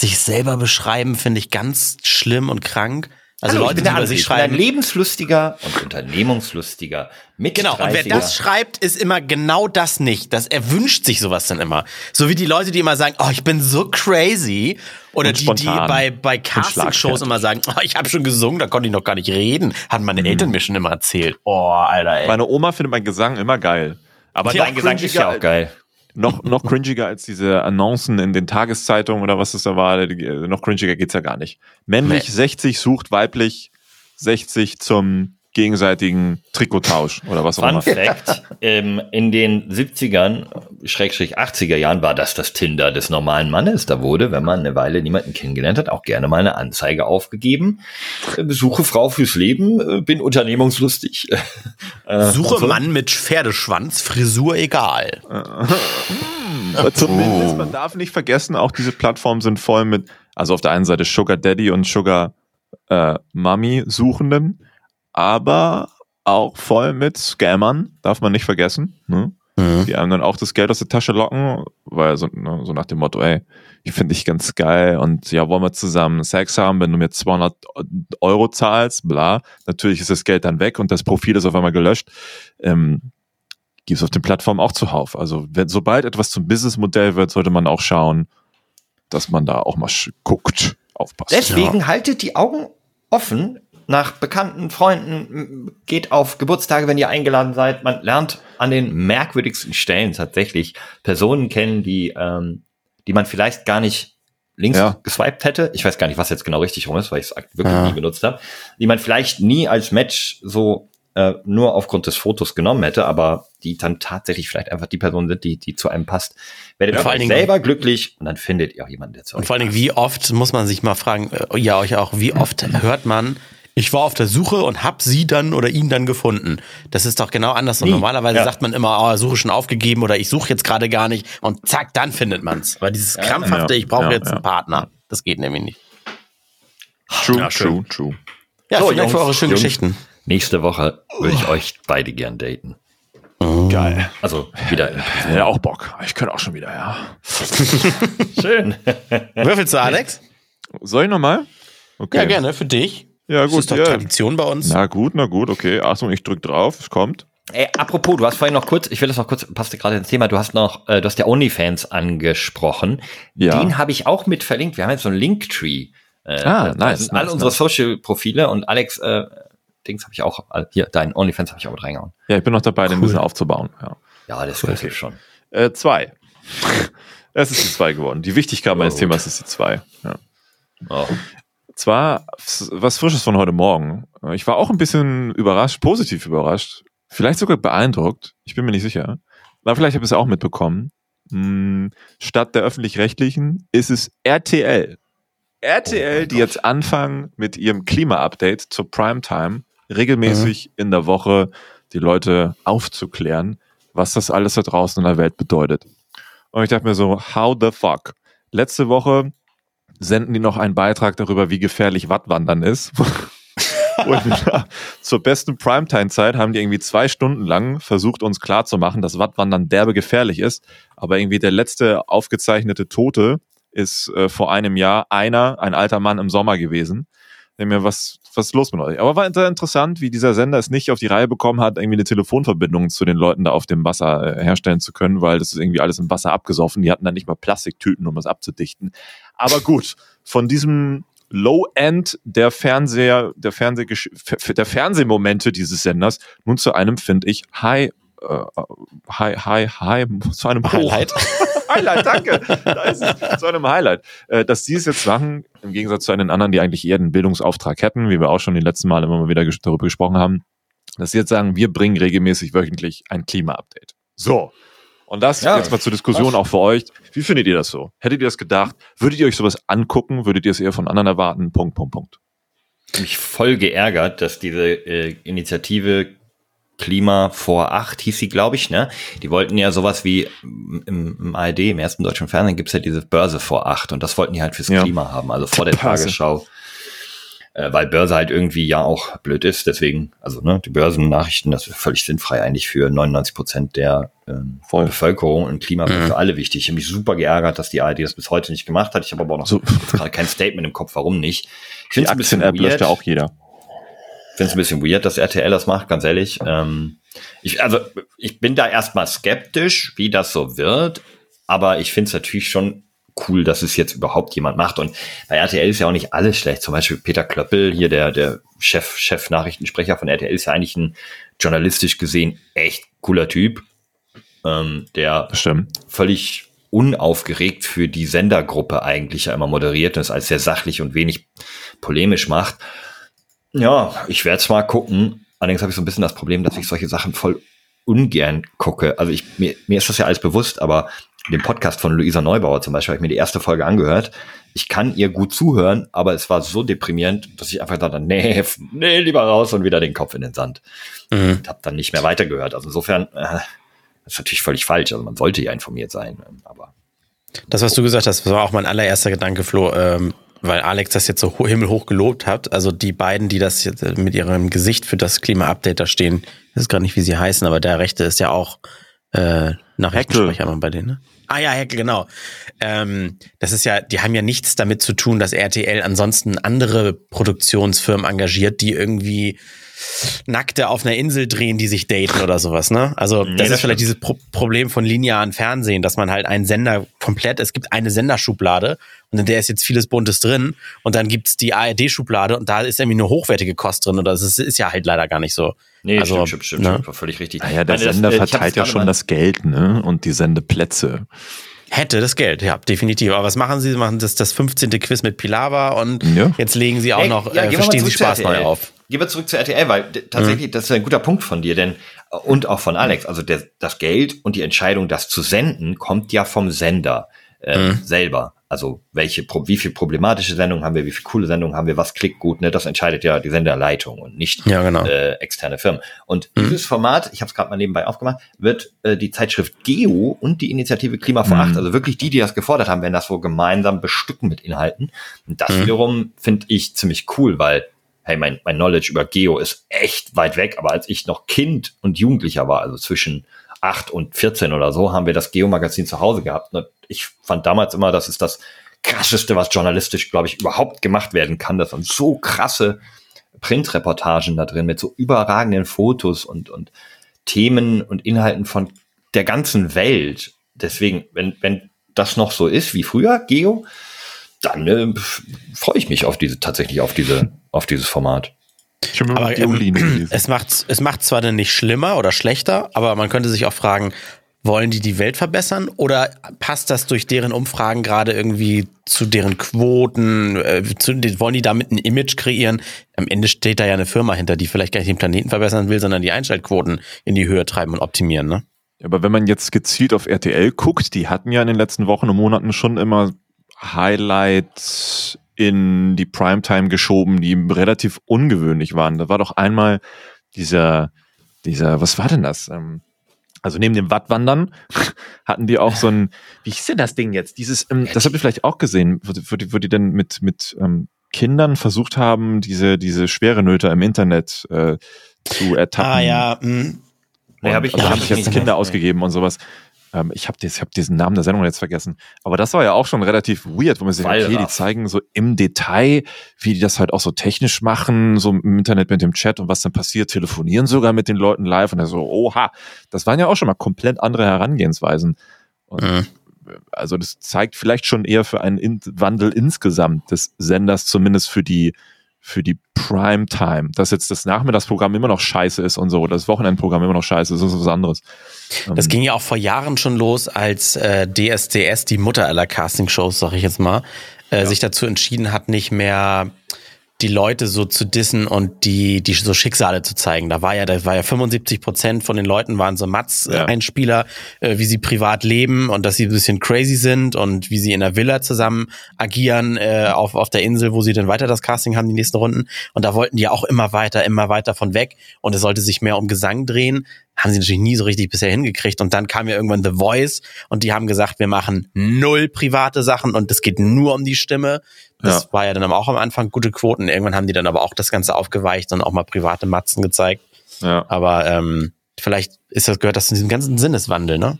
sich selber beschreiben finde ich ganz schlimm und krank. Also Hallo, ich Leute, bin die der über sich Ich bin ein schreiben. lebenslustiger und unternehmungslustiger mit Genau, und wer das schreibt, ist immer genau das nicht. Das, er wünscht sich sowas dann immer. So wie die Leute, die immer sagen, oh, ich bin so crazy. Oder Und die, die bei, bei Castingshows immer sagen, oh, ich habe schon gesungen, da konnte ich noch gar nicht reden. Hatten meine Eltern mir schon immer erzählt. Oh, Alter, ey. Meine Oma findet mein Gesang immer geil. Aber Dein Gesang ist ja auch geil. Noch, noch cringiger als diese Annoncen in den Tageszeitungen oder was es da war. Die- Noch cringiger geht's ja gar nicht. Männlich Nee. 60 sucht weiblich 60 zum gegenseitigen Trikottausch oder was auch Fun immer. Fact, ähm, in den 70ern, Schrägstrich 80er Jahren war das das Tinder des normalen Mannes. Da wurde, wenn man eine Weile niemanden kennengelernt hat, auch gerne mal eine Anzeige aufgegeben. Äh, Besuche Frau fürs Leben, äh, bin unternehmungslustig. [laughs] Äh, Suche. Mann mit Pferdeschwanz, Frisur egal. [laughs] Aber zumindest, man darf nicht vergessen, auch diese Plattformen sind voll mit, also auf der einen Seite Sugar Daddy und Sugar äh, Mummy Suchenden, aber auch voll mit Scammern, darf man nicht vergessen. Ne? Mhm. die einem dann auch das Geld aus der Tasche locken, weil so, ne, so nach dem Motto, ey, ich finde dich ganz geil und ja, wollen wir zusammen Sex haben, wenn du mir 200 Euro zahlst, bla. Natürlich ist das Geld dann weg und das Profil ist auf einmal gelöscht. Ähm, Gibt es auf den Plattformen auch zuhauf. Also wenn, sobald etwas zum Businessmodell wird, sollte man auch schauen, dass man da auch mal guckt, aufpasst. Deswegen haltet die Augen offen nach bekannten Freunden, geht auf Geburtstage, wenn ihr eingeladen seid. Man lernt an den merkwürdigsten Stellen tatsächlich Personen kennen, die, ähm, die man vielleicht gar nicht links Ja. geswiped hätte. Ich weiß gar nicht, was jetzt genau richtig rum ist, weil ich es wirklich Ja. nie benutzt habe. Die man vielleicht nie als Match so äh, nur aufgrund des Fotos genommen hätte, aber die dann tatsächlich vielleicht einfach die Person sind, die, die zu einem passt. Werdet Ja, ihr vor allen Dingen- selber glücklich und dann findet ihr auch jemanden, der zu Und euch vor allen Dingen, wie oft muss man sich mal fragen, äh, ja, euch auch, wie oft hört man, ich war auf der Suche und hab sie dann oder ihn dann gefunden. Das ist doch genau anders. Und Nie. normalerweise Ja. sagt man immer, oh, Suche schon aufgegeben oder ich suche jetzt gerade gar nicht. Und zack, dann findet man's. Weil dieses krampfhafte, Ja. ich brauche Ja, jetzt ja. einen Partner, das geht nämlich nicht. True, Ja, true, true. Ja, So, vielen Dank für Jungs, eure schönen Jungs. Geschichten. Nächste Woche würde ich euch beide gern daten. Geil. Also wieder Ja, auch Bock. Ich könnte auch schon wieder, ja. [laughs] Schön. Würfelst du, Alex? Soll ich nochmal? Okay. Ja, gerne, für dich. Ja, Das gut. ist doch ja. Tradition bei uns. Na gut, na gut, okay. Achtung, ich drück drauf, es kommt. Ey, apropos, du hast vorhin noch kurz, ich will das noch kurz, passte gerade ins Thema, du hast noch, äh, du hast ja OnlyFans angesprochen. Ja. Den habe ich auch mit verlinkt. Wir haben jetzt so einen Linktree. Äh, Ah, nice, sind nice, all unsere nice. Social-Profile und Alex, äh, Dings habe ich auch, äh, hier, dein OnlyFans habe ich auch mit reingehauen. Ja, ich bin noch dabei, den ein bisschen aufzubauen. Ja. Ja, das hilft schon. Äh, zwei. [laughs] Es ist die zwei geworden. Die Wichtigkeit meines gut. Themas ist die zwei. Ja. Oh. Zwar was Frisches von heute Morgen. Ich war auch ein bisschen überrascht, positiv überrascht. Vielleicht sogar beeindruckt. Ich bin mir nicht sicher. Aber vielleicht habe ich es auch mitbekommen. Hm, Statt der öffentlich-rechtlichen ist es RTL. RTL, die jetzt anfangen mit ihrem Klima-Update zur Primetime, regelmäßig in der Woche die Leute aufzuklären, was das alles da draußen in der Welt bedeutet. Und ich dachte mir so, how the fuck? Letzte Woche senden die noch einen Beitrag darüber, wie gefährlich Wattwandern ist. [laughs] Und zur besten Primetime-Zeit haben die irgendwie zwei Stunden lang versucht, uns klarzumachen, dass Wattwandern derbe gefährlich ist. Aber irgendwie der letzte aufgezeichnete Tote ist äh, vor einem Jahr einer, ein alter Mann im Sommer gewesen. Ich denk mir, was, was ist los mit euch? Aber war inter- interessant, wie dieser Sender es nicht auf die Reihe bekommen hat, irgendwie eine Telefonverbindung zu den Leuten da auf dem Wasser äh, herstellen zu können, weil das ist irgendwie alles im Wasser abgesoffen. Die hatten dann nicht mal Plastiktüten, um es abzudichten. Aber gut, von diesem Low-End der Fernseher, der Fernseh, der Fernsehmomente dieses Senders nun zu einem, finde ich, High, äh, High, High, High, zu einem. Highlight. [laughs] Highlight, danke. Da ist es. Zu einem Highlight. Äh, dass die es jetzt machen, im Gegensatz zu den anderen, die eigentlich eher den Bildungsauftrag hätten, wie wir auch schon die letzten Mal immer mal wieder darüber gesprochen haben, dass sie jetzt sagen, wir bringen regelmäßig wöchentlich ein Klima-Update. So. Und das Ja, jetzt mal zur Diskussion auch für euch. Wie findet ihr das so? Hättet ihr das gedacht? Würdet ihr euch sowas angucken? Würdet ihr es eher von anderen erwarten? Punkt, Punkt, Punkt. mich voll geärgert, dass diese äh, Initiative Klima vor acht hieß sie, glaube ich, ne? Die wollten ja sowas wie im, im ARD, im ersten deutschen Fernsehen gibt's ja diese Börse vor acht und das wollten die halt fürs Ja. Klima haben, also vor der. Tagesschau. Äh, weil Börse halt irgendwie ja auch blöd ist, deswegen, also ne, die Börsennachrichten, das ist völlig sinnfrei eigentlich für 99 Prozent der ähm, Voll. Bevölkerung und Klima Mhm. für alle wichtig. Ich habe mich super geärgert, dass die ARD das bis heute nicht gemacht hat. Ich habe aber auch noch So. [laughs] gerade kein Statement im Kopf, warum nicht. Ich finde es ein bisschen weird ja auch jeder. finde es ein bisschen weird, dass RTL das macht, ganz ehrlich. Ähm, ich, also, ich bin da erstmal skeptisch, wie das so wird, aber ich finde es natürlich schon cool, dass es jetzt überhaupt jemand macht. Und bei RTL ist ja auch nicht alles schlecht. Zum Beispiel Peter Klöppel, hier der, der Chef, Chef-Nachrichtensprecher von RTL, ist ja eigentlich ein journalistisch gesehen echt cooler Typ, ähm, der stimmt. völlig unaufgeregt für die Sendergruppe eigentlich ja immer moderiert und es als sehr sachlich und wenig polemisch macht. Ja, ich werde es mal gucken. Allerdings habe ich so ein bisschen das Problem, dass ich solche Sachen voll ungern gucke. Also ich, mir, mir ist das ja alles bewusst, aber den Podcast von Luisa Neubauer zum Beispiel habe ich mir die erste Folge angehört. Ich kann ihr gut zuhören, aber es war so deprimierend, dass ich einfach dachte, nee, nee, lieber raus und wieder den Kopf in den Sand. Mhm. Und habe dann nicht mehr weitergehört. Also insofern, äh, das ist natürlich völlig falsch. Also man sollte ja informiert sein, aber Das, was du gesagt hast, war auch mein allererster Gedanke, Flo, ähm, weil Alex das jetzt so ho- himmelhoch gelobt hat. Also die beiden, die das jetzt äh, mit ihrem Gesicht für das Klima-Update da stehen, ich weiß gar nicht, wie sie heißen, aber der Rechte ist ja auch äh, Nachrichtensprecher immer bei denen, ne? Ah ja, Heckel, genau. Ähm, das ist ja, die haben ja nichts damit zu tun, dass RTL ansonsten andere Produktionsfirmen engagiert, die irgendwie Nackte auf einer Insel drehen, die sich daten oder sowas, ne? Also das das ist vielleicht stimmt. dieses Pro Problem von linearen Fernsehen, dass man halt einen Sender komplett, es gibt eine Senderschublade und in der ist jetzt vieles Buntes drin und dann gibt's die ARD-Schublade und da ist irgendwie eine hochwertige Kost drin oder das ist, ist ja halt leider gar nicht so. nee, Also, stimmt, stimmt, stimmt, ne? stimmt, war völlig richtig. Naja, der Nein, das, Sender äh, ich hab's verteilt ja schon mal- das Geld, ne? Und die Sendeplätze. Hätte das Geld, ja, definitiv. Aber was machen sie? Sie machen das, das 15. Quiz mit Pilava und Ja. jetzt legen sie auch noch, ja, äh, verstehen sie Spaß neu auf. Gehen wir zurück zu RTL, weil tatsächlich, das ist ein guter Punkt von dir, denn äh, und auch von Alex, also der, das Geld und die Entscheidung, das zu senden, kommt ja vom Sender äh, selber. Also welche, wie viel problematische Sendungen haben wir, wie viel coole Sendungen haben wir, was klickt gut, ne? Das entscheidet ja die Senderleitung und nicht Ja, genau. äh, externe Firmen. Und dieses Format, ich habe es gerade mal nebenbei aufgemacht, wird äh, die Zeitschrift Geo und die Initiative Klima vor Acht, also wirklich die, die das gefordert haben, werden das so gemeinsam bestücken mit Inhalten. Und das wiederum finde ich ziemlich cool, weil hey, mein, mein Knowledge über Geo ist echt weit weg, aber als ich noch Kind und Jugendlicher war, also zwischen acht und 14 oder so, haben wir das Geo-Magazin zu Hause gehabt. Und ich fand damals immer, das ist das krasseste, was journalistisch, glaube ich, überhaupt gemacht werden kann. Das sind so krasse Printreportagen da drin mit so überragenden Fotos und, und Themen und Inhalten von der ganzen Welt. Deswegen, wenn, wenn das noch so ist wie früher, Geo, dann äh, freue ich mich auf diese, tatsächlich auf diese, auf dieses Format. Ich habe Aber ähm, [clears throat] es macht es macht zwar dann nicht schlimmer oder schlechter, aber man könnte sich auch fragen, wollen die die Welt verbessern oder passt das durch deren Umfragen gerade irgendwie zu deren Quoten? Äh, zu, wollen die damit ein Image kreieren? Am Ende steht da ja eine Firma hinter, die vielleicht gar nicht den Planeten verbessern will, sondern die Einschaltquoten in die Höhe treiben und optimieren. Ne? Aber wenn man jetzt gezielt auf RTL guckt, die hatten ja in den letzten Wochen und Monaten schon immer Highlights in die Primetime geschoben, die relativ ungewöhnlich waren. Da war doch einmal dieser, dieser, was war denn das? Ähm, also neben dem Wattwandern [laughs] hatten die auch so ein, wie hieß denn das Ding jetzt? Dieses, ähm, das habt ihr vielleicht auch gesehen, wo, die- wo, die, wo die denn mit, mit ähm, Kindern versucht haben, diese, diese schwere Nöte im Internet äh, zu ertappen. Ah ja, mh. Nee, hab ich- also hab haben ich sich jetzt Kinder ausgegeben und sowas. Ähm, ich habe hab diesen Namen der Sendung jetzt vergessen. Aber das war ja auch schon relativ weird, wo man sich okay, die zeigen so im Detail, wie die das halt auch so technisch machen, so im Internet mit dem Chat und was dann passiert, telefonieren sogar mit den Leuten live und dann so, oha, das waren ja auch schon mal komplett andere Herangehensweisen. Und Mhm. also das zeigt vielleicht schon eher für einen In Wandel insgesamt des Senders, zumindest für die für die Primetime, dass jetzt das Nachmittagsprogramm immer noch scheiße ist und so, das Wochenendprogramm immer noch scheiße ist, das ist was anderes. Das Ähm, ging ja auch vor Jahren schon los, als äh, DSDS, die Mutter aller Castingshows, sag ich jetzt mal, äh, sich dazu entschieden hat, nicht mehr die Leute so zu dissen und die, die so Schicksale zu zeigen. Da war ja, da war ja 75 Prozent von den Leuten waren so Ja. Mats-Einspieler, äh, wie sie privat leben und dass sie ein bisschen crazy sind und wie sie in der Villa zusammen agieren äh, auf, auf der Insel, wo sie dann weiter das Casting haben, die nächsten Runden. Und da wollten die auch immer weiter, immer weiter von weg. Und es sollte sich mehr um Gesang drehen. Haben sie natürlich nie so richtig bisher hingekriegt. Und dann kam ja irgendwann The Voice und die haben gesagt, wir machen null private Sachen und es geht nur um die Stimme. Das Ja. war ja dann aber auch am Anfang gute Quoten. Irgendwann haben die dann aber auch das Ganze aufgeweicht und auch mal private Matzen gezeigt. ja. Aber ähm, vielleicht ist das gehört das zu diesem ganzen Sinneswandel, ne?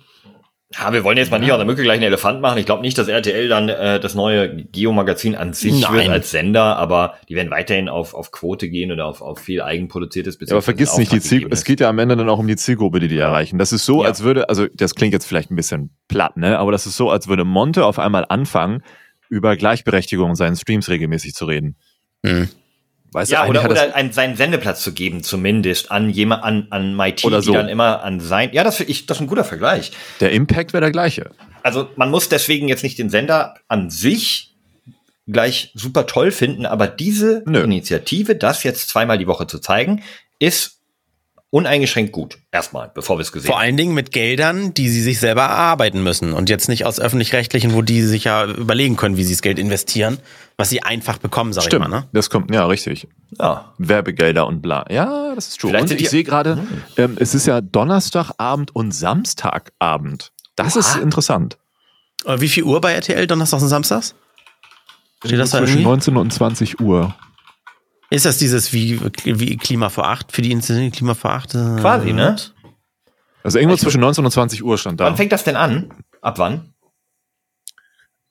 Ja, wir wollen jetzt mal nicht aus der Mücke gleich einen Elefant machen. Ich glaube nicht, dass RTL dann äh, das neue Geo-Magazin an sich Nein. wird als Sender, aber die werden weiterhin auf, auf Quote gehen oder auf, auf viel eigenproduziertes Ja, aber vergiss nicht, die Ziel, es geht ja am Ende dann auch um die Zielgruppe, die die erreichen. Das ist so, Ja. als würde, also das klingt jetzt vielleicht ein bisschen platt, ne? Aber das ist so, als würde Monte auf einmal anfangen, über Gleichberechtigung in seinen Streams regelmäßig zu reden. Mhm. Weißt Ja, du, oder, oder einen, seinen Sendeplatz zu geben, zumindest an jemand, an, an MIT, Oder so. die dann immer an sein. Ja, das, ich, das ist ein guter Vergleich. der Impact wäre der gleiche. Also man muss deswegen jetzt nicht den Sender an sich gleich super toll finden, aber diese Nö. Initiative, das jetzt zweimal die Woche zu zeigen, ist uneingeschränkt gut. Erstmal, bevor wir es gesehen Vor haben. allen Dingen mit Geldern, die sie sich selber erarbeiten müssen und jetzt nicht aus öffentlich-rechtlichen, wo die sich ja überlegen können, wie sie das Geld investieren, was sie einfach bekommen, sag Stimmt, ich mal. Ne? das kommt, ja, richtig. Ja. Werbegelder und bla. Ja, das ist true. Vielleicht und ich sehe gerade, ähm, es ist ja Donnerstagabend und Samstagabend. Das ist interessant. Wie viel Uhr bei RTL Donnerstags und Samstags? Steht das da Zwischen irgendwie? 19 und 20 Uhr. Ist das dieses wie, wie Klima vor acht für die Inzidenz Klima vor acht? äh, Quasi, ne? Also irgendwo Ich- zwischen 19 und 20 Uhr stand da. Wann fängt das denn an? Ab wann?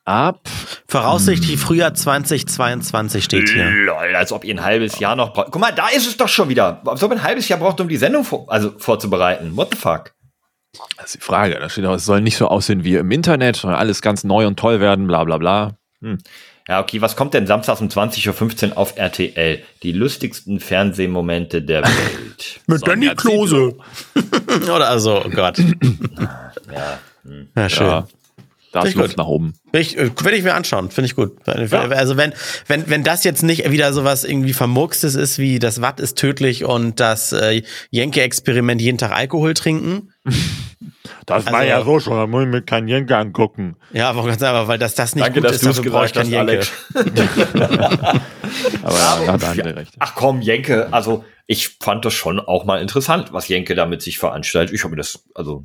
Ab Voraussichtlich Frühjahr 2022 steht hier. Lol, als ob ihr ein halbes Jahr noch braucht. Guck mal, da ist es doch schon wieder. Als ob ihr ein halbes Jahr braucht, um die Sendung vor, also vorzubereiten. What the fuck? Das ist die Frage. Da steht auch, es soll nicht so aussehen wie im Internet, sondern alles ganz neu und toll werden, bla bla bla. Ja, okay, was kommt denn samstags um 20.15 Uhr auf RTL? Die lustigsten Fernsehmomente der Welt. [laughs] Mit Danny Klose. [laughs] Oder also, oh Gott. ja. [laughs] Ja, schön. Ja. Da ist ich Luft gut. nach oben. Will ich, äh, will ich mir anschauen, finde ich gut. Also wenn, wenn, wenn das jetzt nicht wieder sowas irgendwie Vermurkstes ist, wie das Watt ist tödlich und das äh, Jenke-Experiment jeden Tag Alkohol trinken. Das war ja so schon, da muss ich mir keinen Jenke angucken. Ja, aber ganz einfach, weil das das nicht Danke, gut dass ist, du es dafür brauche ich hast, Jenke. Alex. [laughs] Aber ja, da hat recht. Ach komm, Jenke, also ich fand das schon auch mal interessant, was Jenke da mit sich veranstaltet. Ich habe mir das, also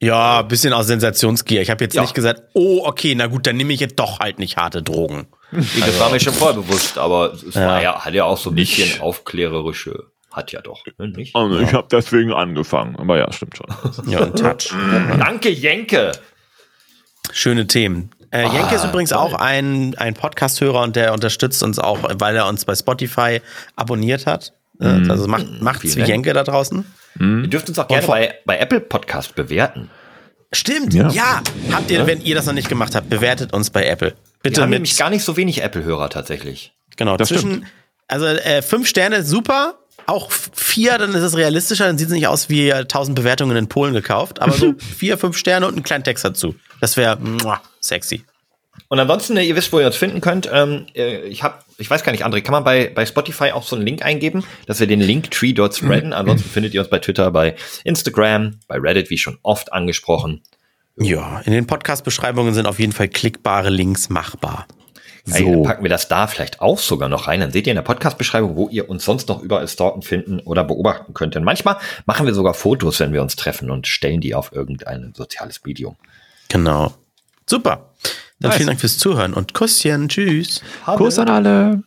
Ja, bisschen aus Sensationsgier. Ich habe jetzt Ja. nicht gesagt, oh, okay, na gut, dann nehme ich jetzt doch halt nicht harte Drogen. das war mir schon vorher bewusst, aber es Ja. war ja, hat ja auch so ein bisschen aufklärerische, hat ja doch, ne, nicht? Also ich habe deswegen angefangen. Aber ja, stimmt schon. Ja, und Touch. [laughs] Danke, Jenke! Schöne Themen. Äh, Ah, Jenke ist übrigens toll. auch ein, ein Podcast-Hörer und der unterstützt uns auch, weil er uns bei Spotify abonniert hat. Äh, Also macht, macht's vielen wie. Jenke da draußen. Ihr dürft uns auch gerne bei, bei Apple Podcast bewerten. Stimmt, ja. Ja. Habt ihr, wenn ihr das noch nicht gemacht habt, bewertet uns bei Apple. Wir Bitte haben mit, nämlich gar nicht so wenig Apple-Hörer tatsächlich. genau, Das zwischen, also äh, fünf Sterne, super. Auch vier, dann ist es realistischer, dann sieht es nicht aus wie äh, 1000 Bewertungen in Polen gekauft, aber so [laughs] vier, fünf Sterne und einen kleinen Text dazu. Das wäre sexy. Und ansonsten, ne, ihr wisst, wo ihr uns finden könnt. Ähm, äh, ich habe, ich weiß gar nicht, André, kann man bei, bei Spotify auch so einen Link eingeben, dass wir den Linktree dort spreaden? Ansonsten findet ihr uns bei Twitter, bei Instagram, bei Reddit, wie schon oft angesprochen. Ja, in den Podcast-Beschreibungen sind auf jeden Fall klickbare Links machbar. Dann packen wir das da vielleicht auch sogar noch rein. Dann seht ihr in der Podcast-Beschreibung, wo ihr uns sonst noch überall stalken, finden oder beobachten könnt. Und manchmal machen wir sogar Fotos, wenn wir uns treffen und stellen die auf irgendein soziales Medium. Genau. Super. Dann Nice. vielen Dank fürs Zuhören und Kusschen. Tschüss. Kuss an alle.